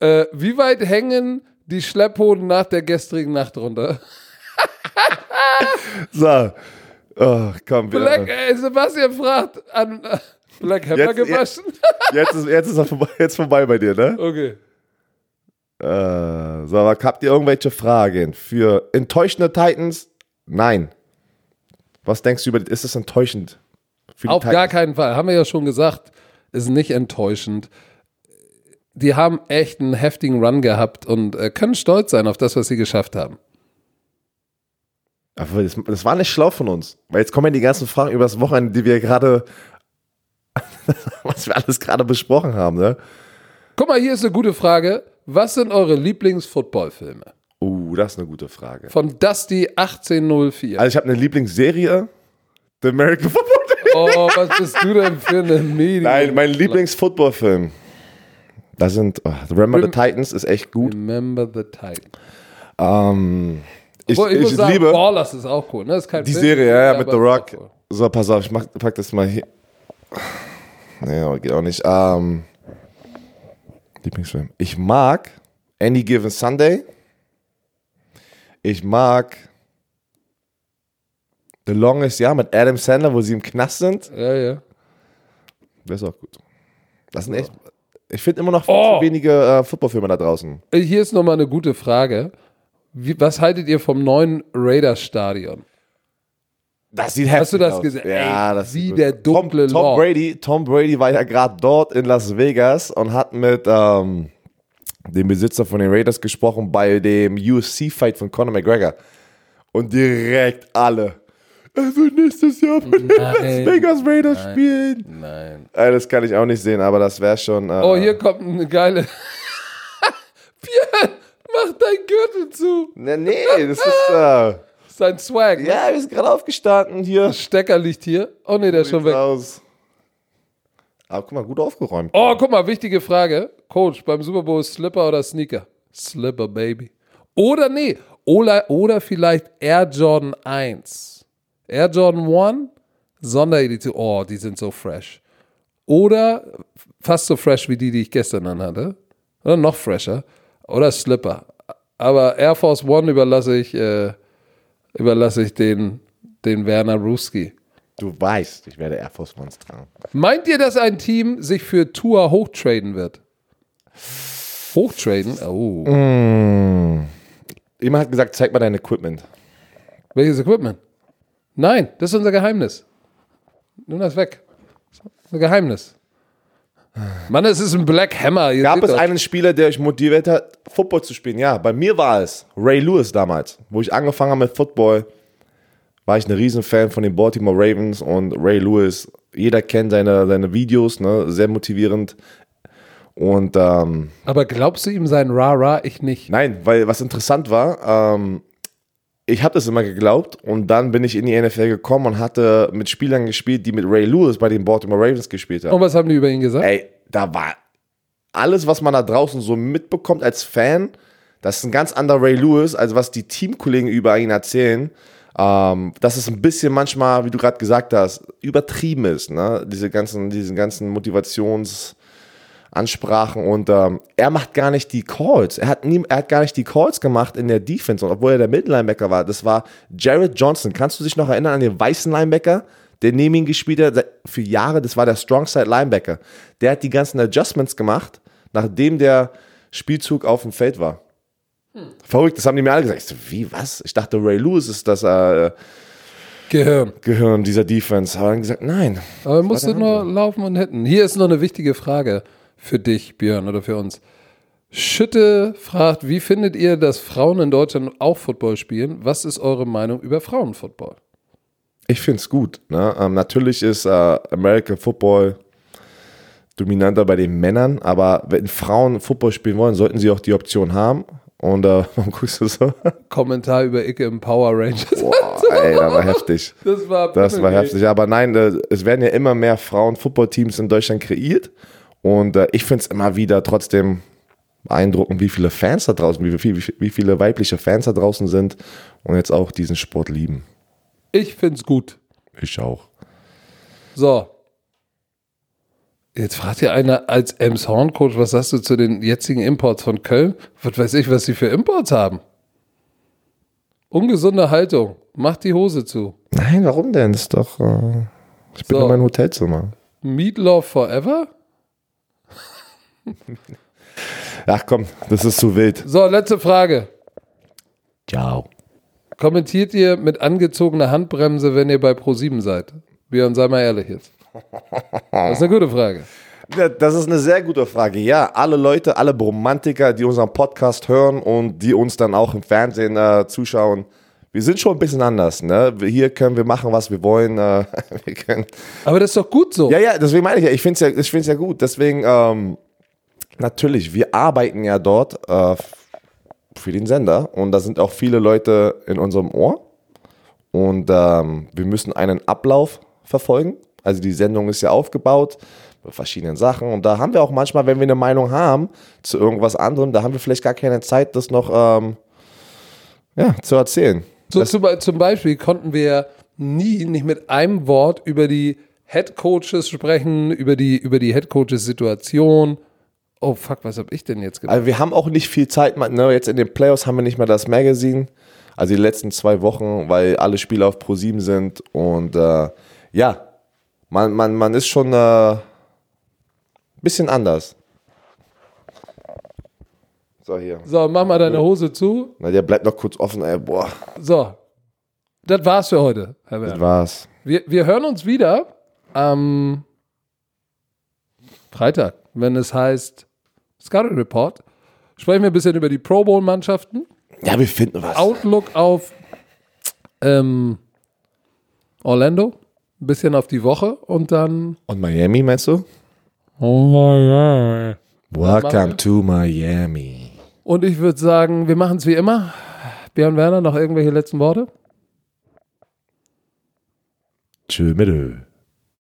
Äh, wie weit hängen die Schlepphoden nach der gestrigen Nacht runter? so. Oh, komm, wir, Black, äh, Sebastian fragt an äh, Black Hammer Jetzt- gewaschen. jetzt, ist, jetzt ist er vorbei, jetzt vorbei bei dir, ne? Okay. Äh, so, habt ihr irgendwelche Fragen für enttäuschende Titans? Nein. Was denkst du über, ist es enttäuschend? Auf gar keinen Fall. Haben wir ja schon gesagt, ist nicht enttäuschend. Die haben echt einen heftigen Run gehabt und äh, können stolz sein auf das, was sie geschafft haben. Aber das, das war nicht schlau von uns. Weil jetzt kommen ja die ganzen Fragen über das Wochenende, die wir gerade, was wir alles gerade besprochen haben, ne? Guck mal, hier ist eine gute Frage. Was sind eure Lieblings-Football-Filme? Uh, das ist eine gute Frage. Von Dusty 1804. Also ich habe eine Lieblingsserie, The American Football Team. Oh, was bist du denn für eine Medien? Nein, mein Lieblingsfootballfilm. Da sind, oh, Remember the Titans ist echt gut. Remember the Titan. Ähm, ich, Obwohl, ich, ich, muss sagen, liebe Ballers ist auch cool. Ne? Ist kein die Film, Serie, ja, ja, mit The Rock. cool. So, pass auf, ich mach, pack das mal hier. Nee, geht auch nicht. Ähm, Lieblingsfilm. Ich mag Any Given Sunday. Ich mag The Longest Year mit Adam Sandler, wo sie im Knast sind. Ja, ja. Das ist auch gut. Das sind echt. Ich finde immer noch Oh. zu wenige äh, Footballfilme da draußen. Äh, Hier ist nochmal eine gute Frage. Wie, was haltet ihr vom neuen Raiders-Stadion? Das sieht heftig Hast du das aus. gesehen? Ja, Ey, das wie sieht der gut. dunkle Tom, Tom Lord. Brady, Tom Brady war ja gerade dort in Las Vegas und hat mit ähm, dem Besitzer von den Raiders gesprochen bei dem UFC-Fight von Conor McGregor. Und direkt alle. Er wird nächstes Jahr bei den Las Nein. Vegas Raiders spielen. Nein. Äh, das kann ich auch nicht sehen, aber das wäre schon. Äh, Oh, hier kommt eine geile. Björn, mach dein Gürtel zu. Nee, nee, das ist. Äh, Sein Swag. ne? ja, wir sind gerade aufgestanden hier. Stecker liegt hier. Oh nee, der ist schon weg. Aus. Aber guck mal, gut aufgeräumt. Oh, guck mal, wichtige Frage. Coach, beim Super Bowl Slipper oder Sneaker? Slipper, Baby. Oder nee, oder, oder vielleicht Air Jordan 1. Air Jordan 1, Sonderedition. Oh, die sind so fresh. Oder fast so fresh wie die, die ich gestern anhatte. Oder noch fresher. Oder Slipper. Aber Air Force One überlasse ich, äh, überlasse ich den, den Werner Ruski. Du weißt, ich werde Air Force Ones tragen. Meint ihr, dass ein Team sich für Tour hochtraden wird? Hochtraden? Oh. Jemand hat gesagt, zeig mal dein Equipment. Welches Equipment? Nein, das ist unser Geheimnis. Nimm das weg. Das ist unser Geheimnis. Mann, es ist ein Black Hammer. Ihr Gab es doch. einen Spieler, der euch motiviert hat, Football zu spielen? Ja, bei mir war es Ray Lewis damals. Wo ich angefangen habe mit Football, war ich ein Riesenfan von den Baltimore Ravens und Ray Lewis. Jeder kennt seine, seine Videos, ne? sehr motivierend. Und ähm, Aber glaubst du ihm sein Ra-Ra? Ich nicht. Nein, weil was interessant war, ähm, ich habe das immer geglaubt und dann bin ich in die NFL gekommen und hatte mit Spielern gespielt, die mit Ray Lewis bei den Baltimore Ravens gespielt haben. Und was haben die über ihn gesagt? Ey, da war alles, was man da draußen so mitbekommt als Fan, das ist ein ganz anderer Ray Lewis, als was die Teamkollegen über ihn erzählen. Ähm, dass es ein bisschen manchmal, wie du gerade gesagt hast, übertrieben ist, ne? Diese ganzen, diese ganzen Motivations- Ansprachen und ähm, er macht gar nicht die Calls. Er hat, nie, er hat gar nicht die Calls gemacht in der Defense, und obwohl er der Mittellinebacker war. Das war Jared Johnson. Kannst du dich noch erinnern an den weißen Linebacker, der neben ihm gespielt hat für Jahre? Das war der Strongside Linebacker. Der hat die ganzen Adjustments gemacht, nachdem der Spielzug auf dem Feld war. Verrückt, das haben die mir alle gesagt. Ich so, wie, was? Ich dachte, Ray Lewis ist das äh, Gehirn. Gehirn dieser Defense. Aber dann gesagt, nein. Aber er musste nur laufen und hitten. Hier ist noch eine wichtige Frage für dich, Björn, oder für uns. Schütte fragt, wie findet ihr, dass Frauen in Deutschland auch Football spielen? Was ist eure Meinung über Frauenfootball? Ich finde es gut. Ne? Ähm, natürlich ist äh, American Football dominanter bei den Männern, aber wenn Frauen Football spielen wollen, sollten sie auch die Option haben. Und äh, warum guckst du so? Kommentar über Icke im Power Rangers. Boah, ey, das war heftig. Das war, Das war heftig. Aber nein, äh, es werden ja immer mehr Frauen-Football-Teams in Deutschland kreiert. Und äh, ich finde es immer wieder trotzdem beeindruckend, wie viele Fans da draußen, wie, viel, wie viele weibliche Fans da draußen sind und jetzt auch diesen Sport lieben. Ich find's gut. Ich auch. So. Jetzt fragt ihr einer als Ems Horn Coach, was sagst du zu den jetzigen Imports von Köln? Was weiß ich, was sie für Imports haben? Ungesunde Haltung. Macht die Hose zu. Nein, warum denn? Das ist doch. Äh, ich bin So. in meinem Hotelzimmer. Meatloaf Forever? Ach komm, das ist zu wild. So, letzte Frage. Ciao. Kommentiert ihr mit angezogener Handbremse, wenn ihr bei Pro7 seid? Björn, sei mal ehrlich jetzt. Das ist eine gute Frage. Das ist eine sehr gute Frage. Ja, alle Leute, alle Romantiker, die unseren Podcast hören und die uns dann auch im Fernsehen äh, zuschauen, wir sind schon ein bisschen anders. Ne? Hier können wir machen, was wir wollen. Äh, wir können, Aber das ist doch gut so. ja, ja, deswegen meine ich ja, ich finde es ja, ich find's ja gut. Deswegen, ähm, natürlich, wir arbeiten ja dort äh, für den Sender und da sind auch viele Leute in unserem Ohr und ähm, wir müssen einen Ablauf verfolgen. Also die Sendung ist ja aufgebaut mit verschiedenen Sachen und da haben wir auch manchmal, wenn wir eine Meinung haben zu irgendwas anderem, da haben wir vielleicht gar keine Zeit, das noch ähm, ja, zu erzählen. So zum, zum Beispiel konnten wir nie, nicht mit einem Wort über die Head Coaches sprechen, über die, über die Head Coaches Situation. Oh fuck, was habe ich denn jetzt gemacht? Also wir haben auch nicht viel Zeit, ne, jetzt in den Playoffs haben wir nicht mehr das Magazine, also die letzten zwei Wochen, weil alle Spiele auf Pro 7 sind und äh, ja, man, man, man ist schon äh, bisschen anders. So, hier. So, mach mal deine Hose zu. Na, der bleibt noch kurz offen, ey, boah. So. das war's für heute, Herr Das Werner. war's. Wir, wir hören uns wieder am Freitag, wenn es heißt Scouting Report. Sprechen wir ein bisschen über die Pro Bowl-Mannschaften. Ja, wir finden was. Outlook auf ähm, Orlando, ein bisschen auf die Woche und dann. Und Miami, meinst du? Oh my God. Welcome to Miami. Und ich würde sagen, wir machen es wie immer. Björn Werner, noch irgendwelche letzten Worte? Tschö mit.